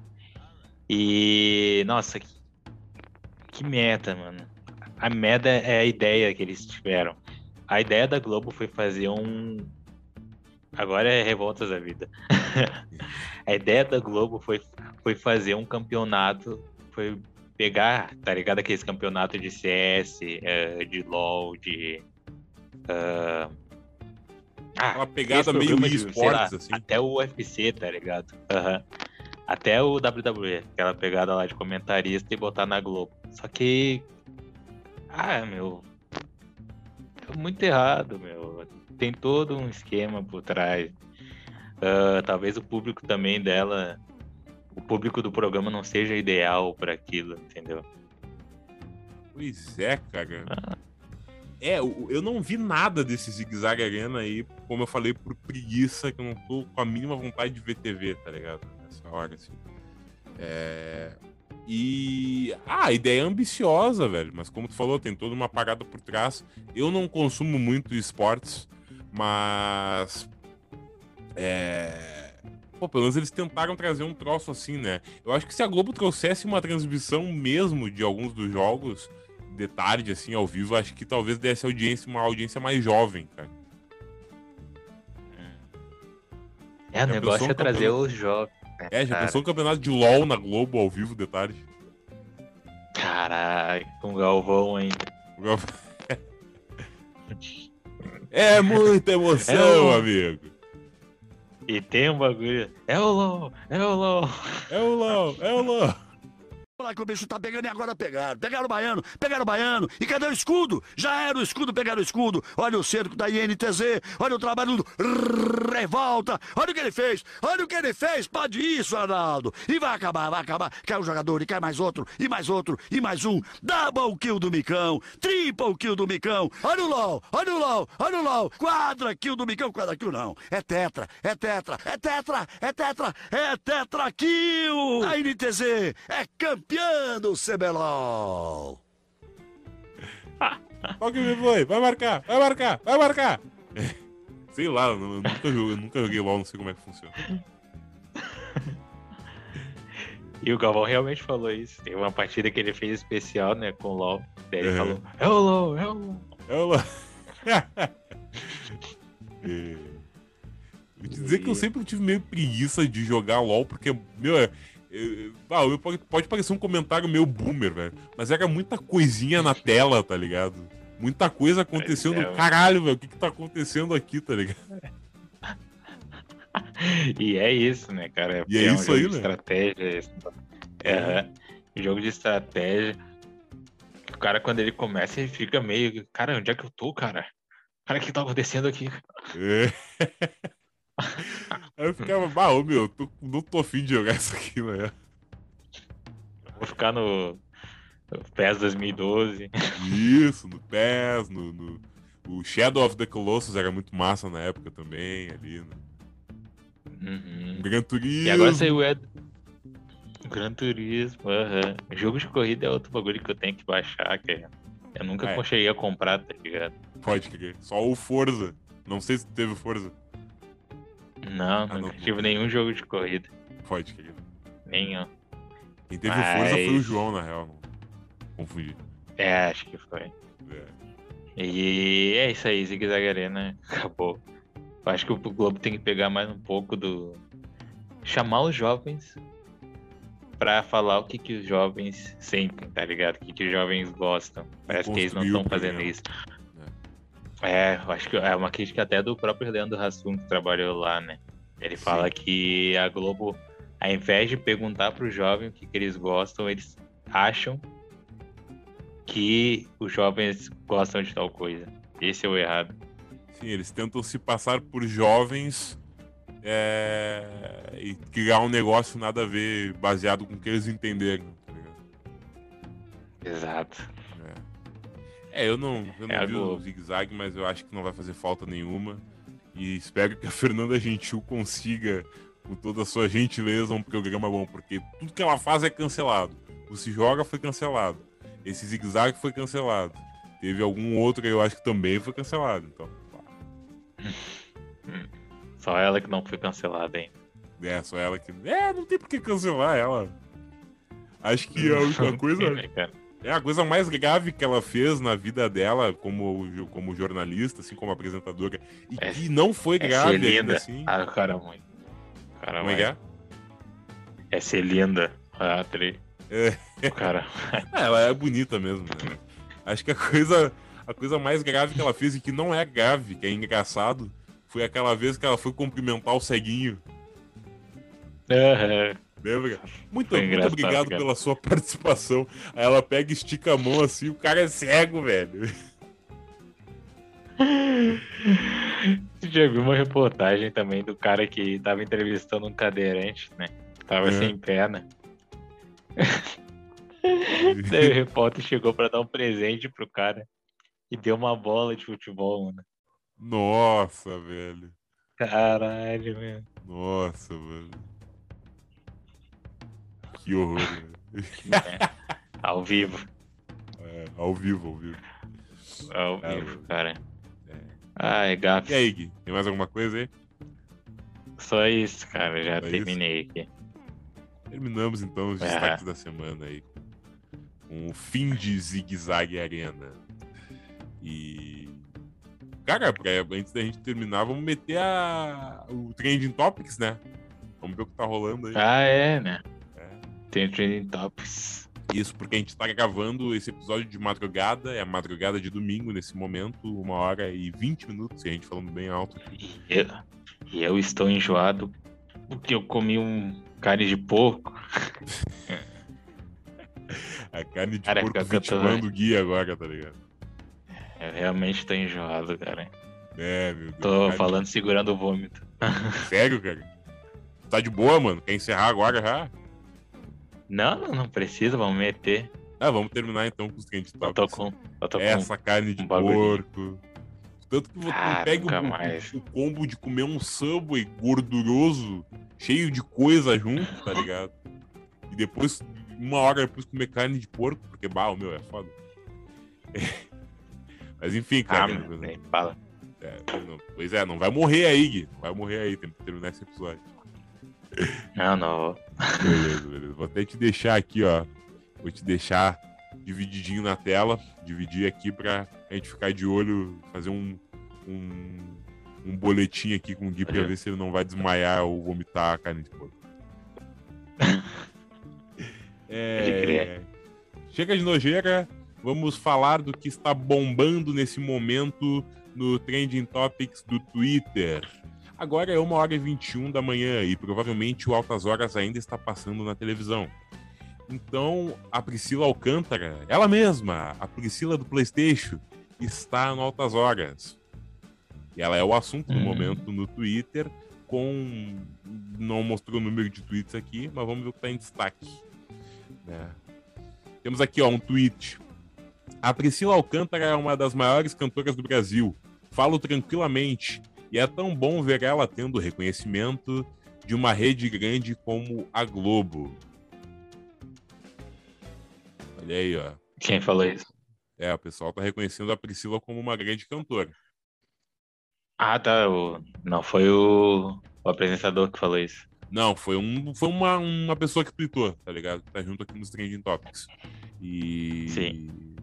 E, nossa, que, que meta, mano. A meta é a ideia que eles tiveram. A ideia da Globo foi fazer um. Agora é revoltas da vida. [LAUGHS] a ideia da Globo foi, foi fazer um campeonato. Foi pegar, tá ligado? Aqueles campeonatos de CS, uh, eh, de LoL, de. Uh... Ah, Uma pegada meio de, esportes, assim. Até o UFC, tá ligado? Uhum. Até o WWE, aquela pegada lá de comentarista e botar na Globo. Só que. Ah, meu. Tá muito errado, meu. Tem todo um esquema por trás. Uh, talvez o público também dela. O público do programa não seja ideal para aquilo, entendeu? Pois é, cara. Ah. É, eu não vi nada desse Zig Zag Arena aí, como eu falei, por preguiça, que eu não tô com a mínima vontade de ver TV, tá ligado? Nessa hora, assim. É... E. Ah, a ideia é ambiciosa, velho. Mas como tu falou, tem toda uma parada por trás. Eu não consumo muito esportes, mas. É. Pô, pelo menos eles tentaram trazer um troço assim, né? Eu acho que se a Globo trouxesse uma transmissão mesmo de alguns dos jogos de tarde, assim, ao vivo, acho que talvez desse audiência, uma audiência mais jovem, cara. É, o negócio é trazer os jogos. Né, é, já cara. pensou um campeonato de LOL na Globo ao vivo de tarde? Caralho, com o Galvão ainda. [LAUGHS] [LAUGHS] é muita emoção, é o... amigo. E tem um bagulho. É o LOL, é o LOL. É o LOL, é o LOL. Olha que o bicho tá pegando e agora pegaram. Pegaram o baiano, pegaram o baiano. E cadê o escudo? Já era o escudo, pegaram o escudo. Olha o cerco da INTZ, olha o trabalho do Revolta. Olha o que ele fez, olha o que ele fez. Pode isso, Arnaldo. E vai acabar, vai acabar. Cai um jogador e cai mais outro, e mais outro, e mais um. Double kill do Micão, triple kill do Micão. Olha o LOL, olha o LOL, olha o LOL. Quadra kill do Micão, quadra kill não. É tetra, é tetra, é tetra, é tetra, é tetra kill. A INTZ é campeão campeão do CBLOL. Qual que me foi? Vai marcar, vai marcar, vai marcar. [LAUGHS] Sei lá, eu nunca, joguei, eu nunca joguei LOL, não sei como é que funciona. [LAUGHS] E o Galvão realmente falou isso. Tem uma partida que ele fez especial, né, com o LOL. Daí ele uhum. falou: É o LOL, é o LOL. É o LOL. [LAUGHS] é. Vou te dizer que eu sempre tive meio preguiça de jogar LOL, porque, meu, é, ah, pode, pode parecer um comentário meio boomer, velho. Mas era muita coisinha na tela, tá ligado? Muita coisa acontecendo. É, Caralho, velho, o que que tá acontecendo aqui, tá ligado? [LAUGHS] e é isso, né, cara? E é, é um isso aí, né? Estratégia. É, é. Jogo de estratégia. O cara, quando ele começa, ele fica meio. Cara, onde é que eu tô, cara? Cara, o que tá acontecendo aqui? É. [LAUGHS] Aí eu ficava, bah, meu, tô, não tô afim de jogar [LAUGHS] isso aqui, né? Vou ficar no, no PES 2012. Isso, no PES, no, no, O Shadow of the Colossus era muito massa na época também, ali, né? Uhum. Gran Turismo. E agora saiu o Ed... Gran Turismo, aham. Uhum. Jogo de corrida é outro bagulho que eu tenho que baixar, que eu nunca é. cheguei a comprar, tá ligado? Pode crer. Só o Forza. Não sei se teve Forza. Não, ah, nunca não, tive nenhum jogo de corrida. Pode, querido. Nenhum. Quem teve Mas... força foi o João, na real. Não confundi. É, acho que foi. É. E é isso aí, Zig Zag Arena [LAUGHS] acabou. Acho que o Globo tem que pegar mais um pouco do. chamar os jovens pra falar o que, que os jovens sentem, tá ligado? O que, que os jovens gostam. Parece que eles não estão fazendo isso. É, acho que é uma crítica até do próprio Leandro Hassum que trabalhou lá, né? Ele fala Sim. que a Globo, ao invés de perguntar para o jovem o que, que eles gostam, eles acham que os jovens gostam de tal coisa. Esse é o errado. Sim, eles tentam se passar por jovens é... e criar um negócio nada a ver, baseado com o que eles entenderam. Tá Exato. É, eu não, eu não é vi o zigue-zague, mas eu acho que não vai fazer falta nenhuma. E espero que a [LAUGHS] Fernanda Gentil consiga, com toda a sua gentileza, um programa bom, porque tudo que ela faz é cancelado. O Se Joga foi cancelado. Esse zigue-zague foi cancelado. Teve algum outro que eu acho que também foi cancelado. Então, [LAUGHS] Só ela que não foi cancelada hein? É, só ela que. É, não tem por que cancelar ela. Acho que a única [LAUGHS] coisa. É a coisa mais grave que ela fez na vida dela como, como jornalista, assim, como apresentadora. E é, que não foi é grave ser ainda assim. Ah, cara, muito. Cara, como é que é? É ser linda. A atriz. É. Cara. [LAUGHS] é, ela é bonita mesmo, né? Acho que a coisa, a coisa mais grave que ela fez e que não é grave, que é engraçado, foi aquela vez que ela foi cumprimentar o ceguinho. Uhum. Muito, Foi muito obrigado cara. pela sua [LAUGHS] participação. Aí ela pega e estica a mão assim, o cara é cego, velho. Já viu uma reportagem também do cara que tava entrevistando um cadeirante, né? Tava É. sem perna. [LAUGHS] Daí o repórter chegou pra dar um presente pro cara e deu uma bola de futebol, mano. Nossa, velho. Caralho, meu. Nossa, velho. Que horror. É. Ao vivo. É, ao vivo, ao vivo. Ao É, vivo, cara. É. Ai, gato. E aí, Gui? Tem mais alguma coisa aí? Só isso, cara. Já Só terminei aqui. Terminamos então os É. destaques da semana aí. O fim de Zig Zag Arena. E. Cara, antes da gente terminar, vamos meter a, o Trending Topics, né? Vamos ver o que tá rolando aí. Ah, é, né? Tem Trending Tops. Isso porque a gente tá gravando esse episódio de madrugada, é a madrugada de domingo nesse momento, uma hora e 20 minutos, e a gente falando bem alto. E eu, e eu estou enjoado porque eu comi um carne de porco. [LAUGHS] A carne de Cara, porco eu tô- o Gui agora, tá ligado? Eu realmente estou enjoado, cara. É, meu Deus. Tô Carne- falando segurando o vômito. Sério, cara? Tá de boa, mano? Quer encerrar agora já? Não, não, não precisa, vamos meter. Ah, vamos terminar então com os Eu tô topics. com. Eu tô com. Essa carne de um porco. Tanto que você Ah, pega o, o combo de comer um Subway gorduroso, cheio de coisa junto, tá [LAUGHS] ligado? E depois, uma hora depois, comer carne de porco, porque, bah, o meu é foda. [LAUGHS] Mas enfim, Ah, cara. nem fala. é, não- pois é, não vai morrer aí, Gui. Não vai morrer aí, tem que terminar esse episódio. Não, [LAUGHS] não. Beleza, beleza. Vou até te deixar aqui, ó. Vou te deixar divididinho na tela. Dividir aqui pra a gente ficar de olho, fazer um, um, um boletim aqui com o Gui pra Olha. ver se ele não vai desmaiar ou vomitar a carne de porco. [LAUGHS] É, chega de nojeira. Vamos falar do que está bombando nesse momento no Trending Topics do Twitter. Agora é 1 hora e 21 da manhã e provavelmente o Altas Horas ainda está passando na televisão. Então, a Priscila Alcântara, ela mesma, a Priscila do PlayStation, está no Altas Horas. E ela é o assunto no Hum. momento no Twitter, com. Não mostrou o número de tweets aqui, mas vamos ver o que está em destaque. né? Temos aqui ó, um tweet. A Priscila Alcântara é uma das maiores cantoras do Brasil. Falo tranquilamente. E é tão bom ver ela tendo reconhecimento de uma rede grande como a Globo. Olha aí, ó. Quem falou isso? É, o pessoal tá reconhecendo a Priscila como uma grande cantora. Ah, tá. O... Não, foi o... o apresentador que falou isso. Não, foi, um, foi uma, uma pessoa que tweetou, tá ligado? Tá junto aqui nos Trending Topics. E. Sim.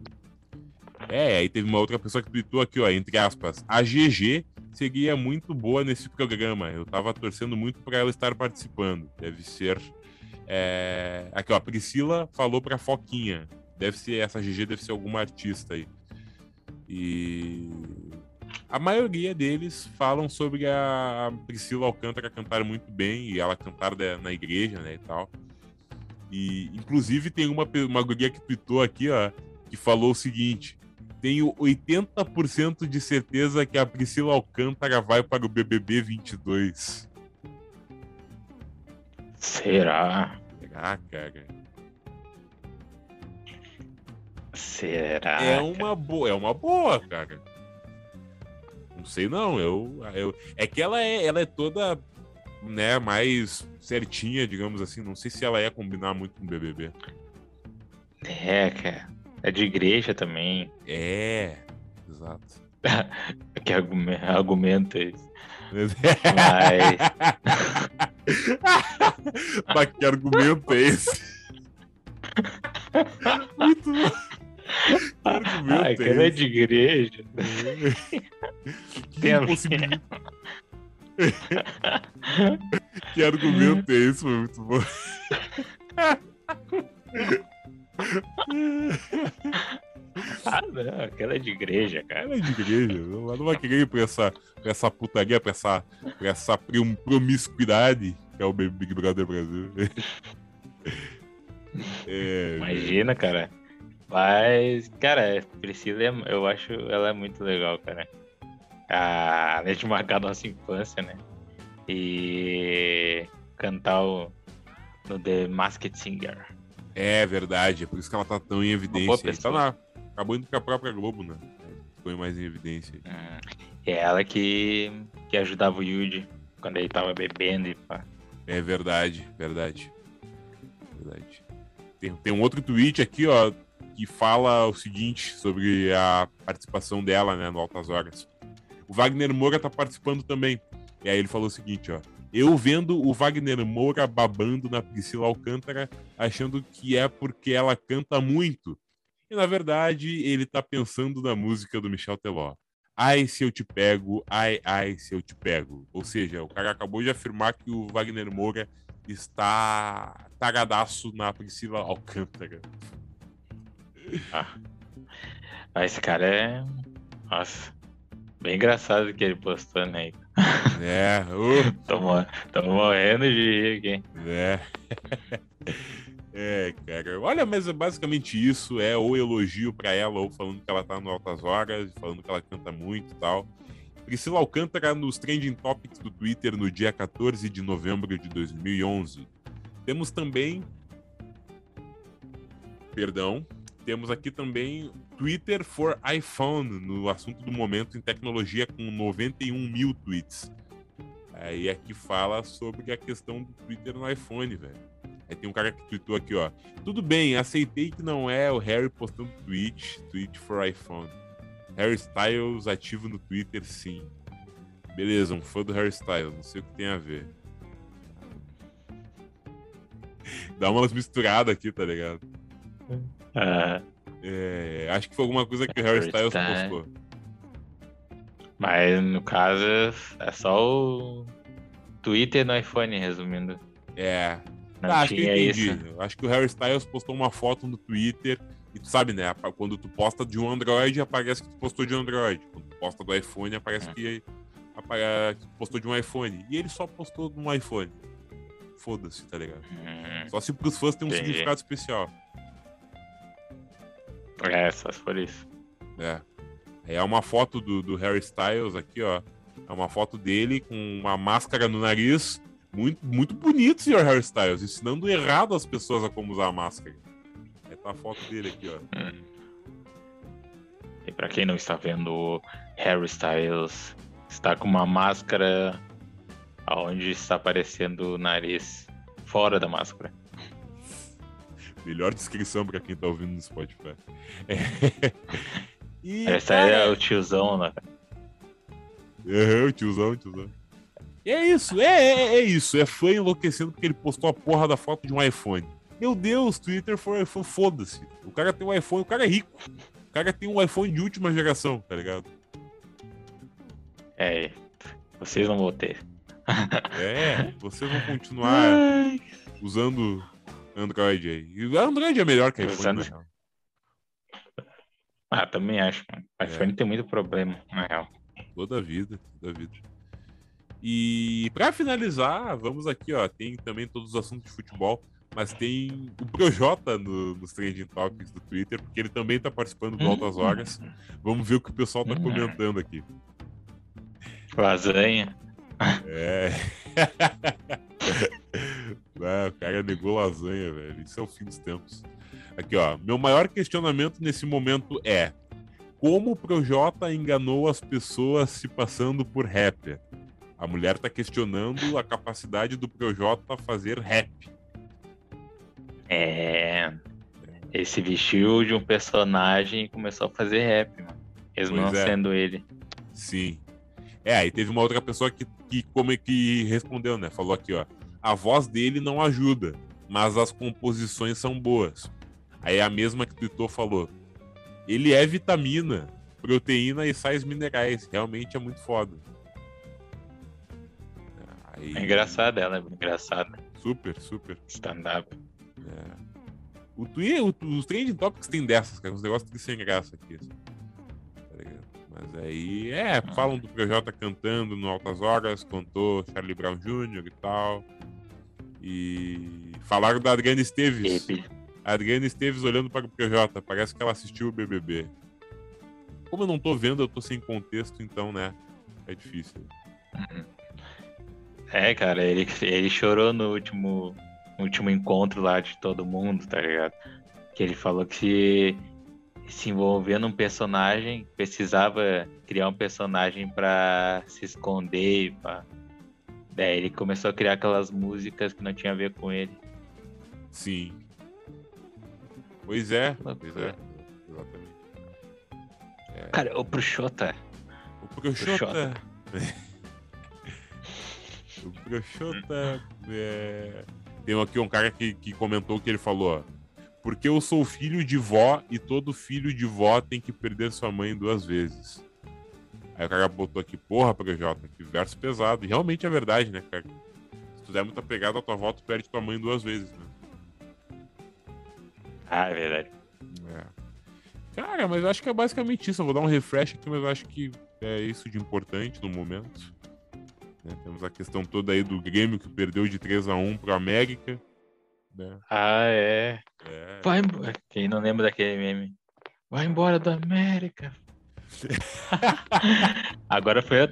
É, aí teve uma outra pessoa que tweetou aqui, ó, entre aspas. A GG seria muito boa nesse programa. Eu tava torcendo muito pra ela estar participando. Deve ser. é, Aqui, ó, Priscila falou pra Foquinha. Deve ser, essa GG deve ser alguma artista aí. E. A maioria deles falam sobre a Priscila Alcântara cantar muito bem e ela cantar na igreja, né, e tal. E, inclusive, tem uma, uma guria que tweetou aqui, ó, que falou o seguinte: tenho 80% de certeza que a Priscila Alcântara vai para o BBB 22. Será? Ah, cara. Será? É uma boa, é uma boa, cara. Não sei não, eu, eu é que ela é, ela é toda, né, mais certinha, digamos assim. Não sei se ela ia combinar muito com o BBB. É, cara. É de igreja também. É, exato. [LAUGHS] Que argume- argumento é esse. Mas. [LAUGHS] Mas que argumento é esse? Muito bom. Que argumento Ah, é [LAUGHS] que ela é esse? de igreja. Tem impossibilidade. Que argumento é esse? Foi muito bom. [LAUGHS] Ah, não, aquela é de igreja, cara. Ela é de igreja. Ela não vai querer ir pra essa, pra essa putaria, pra essa, pra essa prom- promiscuidade. que é o Big Brother Brasil. [LAUGHS] é, Imagina, cara. Mas, cara, Priscila, eu acho ela é muito legal, cara. A, além de marcar nossa infância, né? E cantar o, no The Masked Singer. É verdade, é por isso que ela tá tão em evidência. Tá na, acabou indo com a própria Globo, né? Ficou mais em evidência. Hum, é ela que, que ajudava o Yuji quando ele tava bebendo e pá. É verdade, verdade. Verdade. Tem, tem um outro tweet aqui, ó, que fala o seguinte sobre a participação dela, né, no Altas Horas. O Wagner Moura tá participando também. E aí ele falou o seguinte, ó. Eu vendo o Wagner Moura babando na Priscila Alcântara, achando que é porque ela canta muito. E na verdade, ele tá pensando na música do Michel Teló. Ai, se eu te pego, ai, ai, se eu te pego. Ou seja, o cara acabou de afirmar que o Wagner Moura está tagadaço na Priscila Alcântara. Ah. Esse cara é. Nossa. Bem engraçado que ele postou, né? É. Uh. tô, tô morrendo de rir aqui. É. [LAUGHS] É, cara. Olha, mas é basicamente isso. É ou elogio para ela, ou falando que ela tá no altas horas, falando que ela canta muito e tal. Priscila Alcântara nos Trending Topics do Twitter no dia 14 de novembro de 2011. Temos também. Perdão. Temos aqui também Twitter for iPhone, no assunto do momento em tecnologia, com 91 mil tweets. Aí aqui fala sobre a questão do Twitter no iPhone, velho. Aí tem um cara que tweetou aqui, ó. Tudo bem, aceitei que não é o Harry postando tweet, tweet for iPhone. Harry Styles ativo no Twitter, sim. Beleza, um fã do Harry Styles, não sei o que tem a ver. Dá umas misturadas aqui, tá ligado? Uh, é, acho que foi alguma coisa que o Harry Styles postou. Mas no caso é só o Twitter no iPhone, resumindo. É, ah, acho que eu entendi. Isso. Acho que o Harry Styles postou uma foto no Twitter e tu sabe, né? Quando tu posta de um Android, aparece que tu postou de um Android. Quando tu posta do iPhone, aparece é. que, aparece que tu postou de um iPhone. E ele só postou de um iPhone. Foda-se, tá ligado? Hum, só se pros fãs tem um entendi. significado especial. É, só se for isso. É. É uma foto do, do Harry Styles aqui, ó. É uma foto dele com uma máscara no nariz muito, muito bonito, senhor Harry Styles, ensinando errado as pessoas a como usar a máscara. É tá a foto dele aqui, ó. Hum. E pra quem não está vendo, Harry Styles está com uma máscara aonde está aparecendo o nariz fora da máscara. Melhor descrição pra quem tá ouvindo no Spotify. É. [LAUGHS] E, Essa cara... é o tiozão, né? É, o tiozão, o tiozão. É isso, é, é, é, isso. É fã enlouquecendo porque ele postou a porra da foto de um iPhone. Meu Deus, Twitter foi, foi foda-se. O cara tem um iPhone, o cara é rico. O cara tem um iPhone de última geração, tá ligado? É, vocês não vão ter. É, vocês vão continuar [LAUGHS] usando Android aí. E Android é melhor que iPhone, usando... né? Ah, também acho. O iPhone é. tem muito problema, na real. Toda a vida, toda vida. E para finalizar, vamos aqui, ó, tem também todos os assuntos de futebol, mas tem o Projota no, nos Trending Topics do Twitter, porque ele também tá participando do Altas Horas. Vamos ver o que o pessoal tá comentando aqui. Lasanha. É. [LAUGHS] [LAUGHS] Não, o cara negou lasanha, velho. Isso é o fim dos tempos. Aqui, ó. Meu maior questionamento nesse momento é: como o Projota enganou as pessoas se passando por rapper? A mulher tá questionando a capacidade do Projota fazer rap. É. Ele se vestiu de um personagem e começou a fazer rap, mano. Mesmo pois não é. sendo ele. Sim. É, aí teve uma outra pessoa que, que como é que respondeu, né? Falou aqui, ó. A voz dele não ajuda, mas as composições são boas. Aí a mesma que tweetou falou: ele é vitamina, proteína e sais minerais. Realmente é muito foda. Aí... É engraçada ela, é engraçada. Super, super. Stand-up. É. O Twitter, os trending topics tem dessas, cara. Uns negócios que sem graça aqui. Assim. Tá Mas aí, é, falam do PJ cantando no Altas Horas, cantou Charlie Brown Jr. e tal. E falaram da Adriana Esteves. A Adriana Esteves olhando para o PJ. Parece que ela assistiu o BBB. Como eu não tô vendo, eu tô sem contexto, então, né? É difícil. É, cara, ele, ele chorou no último, último encontro lá de todo mundo, tá ligado? Que ele falou que se, se envolver num personagem, precisava criar um personagem pra se esconder. e Daí ele começou a criar aquelas músicas que não tinha a ver com ele. Sim. Pois é. Pois é. Exatamente. Cara, o Proxota. O Proxota. [LAUGHS] o Proxota. É... Tem aqui um cara que, que comentou que ele falou: Porque eu sou filho de vó e todo filho de vó tem que perder sua mãe duas vezes. Aí o cara botou aqui, porra, Projota, que verso pesado. E realmente é verdade, né, cara? Se tu der muita pegada à tua tu perde tua mãe duas vezes, né? Ah, é verdade. É. Cara, mas eu acho que é basicamente isso. Eu vou dar um refresh aqui, mas eu acho que é isso de importante no momento. Né, Temos a questão toda aí do Grêmio que perdeu de 3 a 1 pro América. Né? Ah, é. É. Vai embora. Quem não lembra daquele meme? Vai embora do América. [LAUGHS] agora foi a,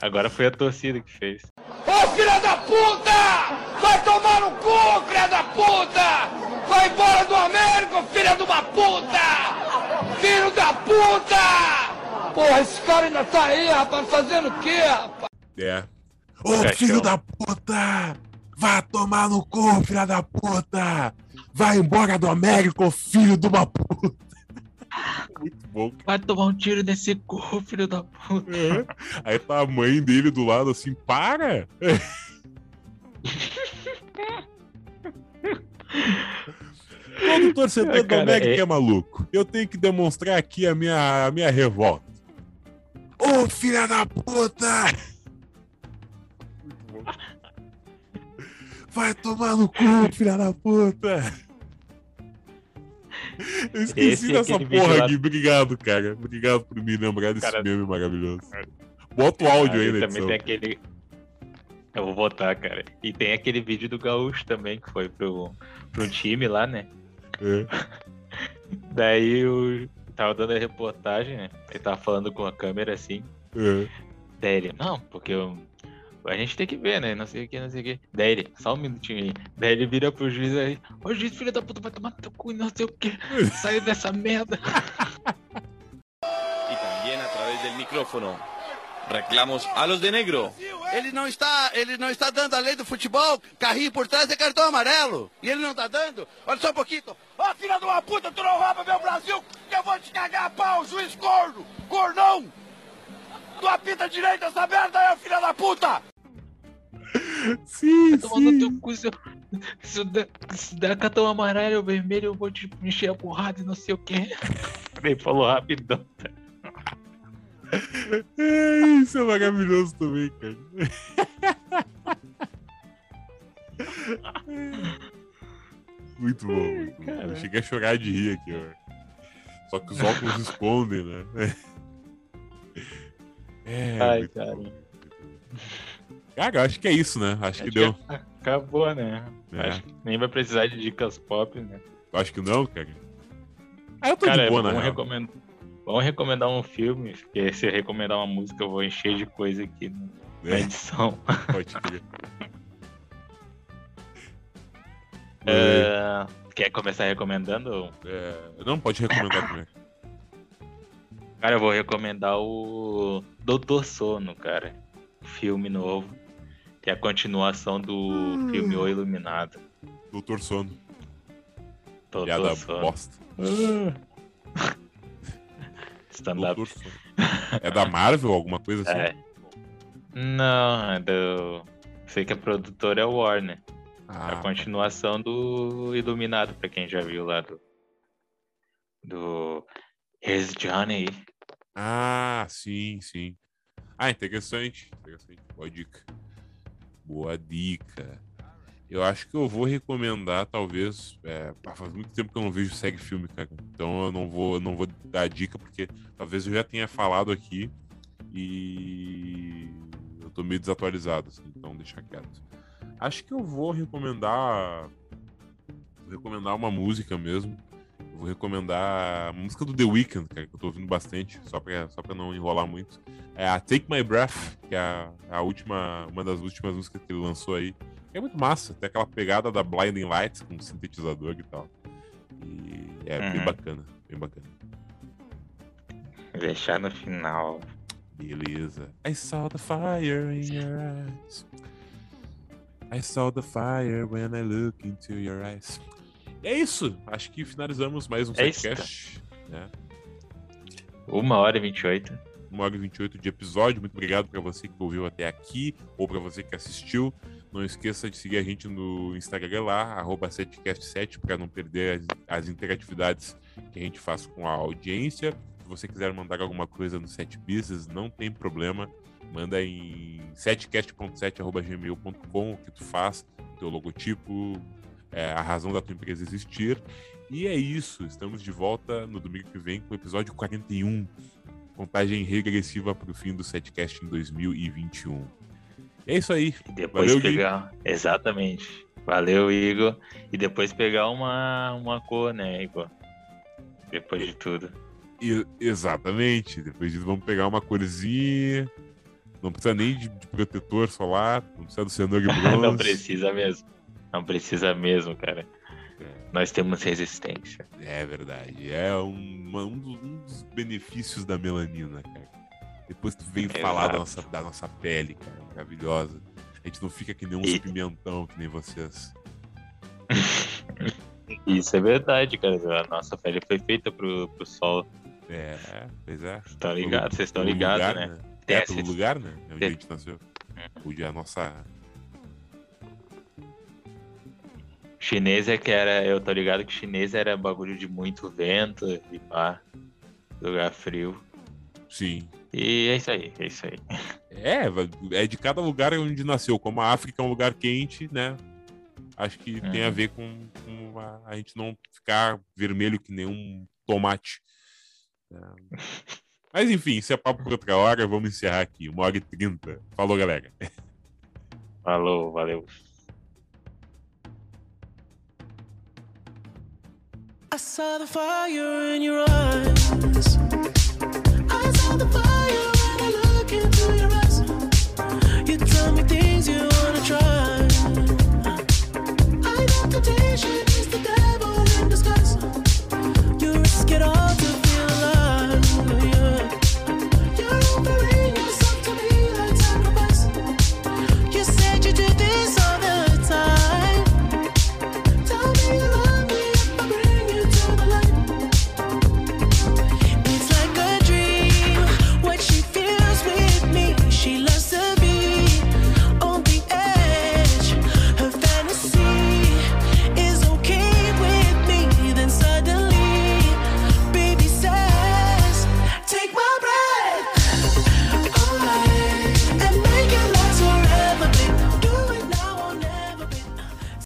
agora foi a torcida que fez. Ô filha da puta! Vai tomar no cu, filha da puta! Vai embora do América, filha de uma puta! Filho da puta! Porra, esse cara ainda tá aí, rapaz, fazendo o quê, rapaz? É. Ô, Caixão. filho da puta! Vá tomar no cu, filha da puta! Vai embora do América, ô filho de uma puta! Muito bom, Vai tomar um tiro nesse cu, filho da puta. É. Aí tá a mãe dele do lado assim, para! Todo torcedor do Cara, América é- é maluco. Eu tenho que demonstrar aqui a minha, a minha revolta. Ô, filha da puta! Vai tomar no cu, filha da puta! Eu esqueci é dessa vídeo porra lá- aqui. Obrigado, cara. Obrigado por me lembrar desse Cara- meme maravilhoso. Bota o áudio Ah, aí na também tem aquele. Eu vou botar, cara. E tem aquele vídeo do Gaúcho também, que foi pro, pro time lá, né? É. [LAUGHS] Daí o. Tava dando a reportagem, né? Ele tava falando com a câmera assim. É. Daí ele, não, porque eu- a gente tem que ver, né? Não sei o que, não sei o que. Daí ele, só um minutinho aí. Daí ele vira pro juiz aí, ô juiz, filho da puta, vai tomar teu cu e não sei o que. [LAUGHS] Saiu dessa merda. y [LAUGHS] también a través del micrófono. Reclamos a los de negro. Ele não está, ele não está dando a lei do futebol, carrinho por trás é cartão amarelo. E ele não tá dando? Olha só um pouquinho. Ô filha de uma puta, tu não rouba meu Brasil, que eu vou te cagar a pau, juiz corno! Cornão! Tu apita direito essa merda aí, filha da puta! Sim, Vai tomar no teu cu, se, eu- se, eu der, se der cartão amarelo ou vermelho, eu vou te encher a porrada e não sei o que. Ele falou rapidão. É, isso é maravilhoso também, cara. Muito bom, muito bom. Eu cheguei a chorar de rir aqui, ó. Só que os óculos [LAUGHS] escondem, né? É, Ai, cara. bom. Cara, acho que é isso, né? Acho que Acho deu. que Acabou, né? É. Acho que nem vai precisar de dicas pop, né? Acho que não, cara. Ah, eu tô Cara, de boa, na vamos, real. recomendar, vamos recomendar um filme, porque se eu recomendar uma música, eu vou encher de coisa aqui na É, edição. [LAUGHS] pode crer. É, quer começar recomendando? É, não, pode recomendar também. Cara, eu vou recomendar o Doutor Sono, cara. Filme novo. Que é a continuação do Hum. filme O Iluminado. Doutor Sono. Doutor Piada Sono. bosta. [LAUGHS] Stand-up. Doutor Sono. É da Marvel, alguma coisa assim? É. Não, é do. Sei que a produtora é o Warner. É Ah, a continuação do Iluminado, pra quem já viu lá do. Do. Here's Johnny. Ah, sim, sim. Ah, interessante. Interessante. Boa dica. Boa dica. Eu acho que eu vou recomendar, talvez. É, faz muito tempo que eu não vejo segue filme, cara. Então eu não vou, não vou dar dica, porque talvez eu já tenha falado aqui e eu tô meio desatualizado, assim, então deixa quieto. Acho que eu vou recomendar. Vou recomendar uma música mesmo. Eu vou recomendar a música do The Weeknd, cara, que eu tô ouvindo bastante, só pra, só pra não enrolar muito. É a Take My Breath, que é a, a última, uma das últimas músicas que ele lançou aí. É muito massa, tem aquela pegada da Blinding Lights com sintetizador e tal. E é bem Uhum. bacana, bem bacana. Deixar no final. Beleza. I saw the fire in your eyes. I saw the fire when I look into your eyes. E é isso. Acho que finalizamos mais um É podcast. Né? Uma hora e 28. Uma hora e 28 de episódio. Muito obrigado para você que ouviu até aqui ou para você que assistiu. Não esqueça de seguir a gente no Instagram lá, arroba 7cast7, para não perder as, as interatividades que a gente faz com a audiência. Se você quiser mandar alguma coisa no 7 Business, não tem problema. Manda em 7cast.7.gmail.com o que tu faz, teu logotipo, é, a razão da tua empresa existir. E é isso. Estamos de volta no domingo que vem com o episódio 41. Contagem regressiva para o fim do setcast em 2021. É isso aí. E depois Valeu, Gui. pegar. Exatamente. Valeu, Igor. E depois pegar uma, uma cor, né, Igor? Depois de tudo. E- exatamente. Depois disso, vamos pegar uma corzinha. Não precisa nem de, de protetor solar. Não precisa do [LAUGHS] cenoura e bronze. Não precisa mesmo. Não precisa mesmo, cara. Nós temos resistência. É verdade. É um, um dos, benefícios da melanina, cara. Depois tu vem Exato. falar da nossa, da nossa pele, cara. Maravilhosa. A gente não fica que nem uns E- pimentão, que nem vocês. [LAUGHS] Isso é verdade, cara. A nossa pele foi feita pro, pro sol. É, pois é. Estão ligados? Vocês estão Pelo ligados, lugar, né? É, É, pelo lugar, né? É onde a É. gente nasceu. Onde a nossa. Chinês é que era. Eu tô ligado que chinês era bagulho de muito vento e pá. Lugar frio. Sim. E é isso aí, é isso aí. É, é de cada lugar onde nasceu. Como a África é um lugar quente, né? Acho que tem a Uhum. ver com, com a, a gente não ficar vermelho que nem um tomate. É. [LAUGHS] Mas enfim, isso é papo por outra hora. Vamos encerrar aqui. Uma hora e trinta. Falou, galera. Falou, valeu. saw the fire in your eyes. I saw the fire when I look into your eyes. You tell me things you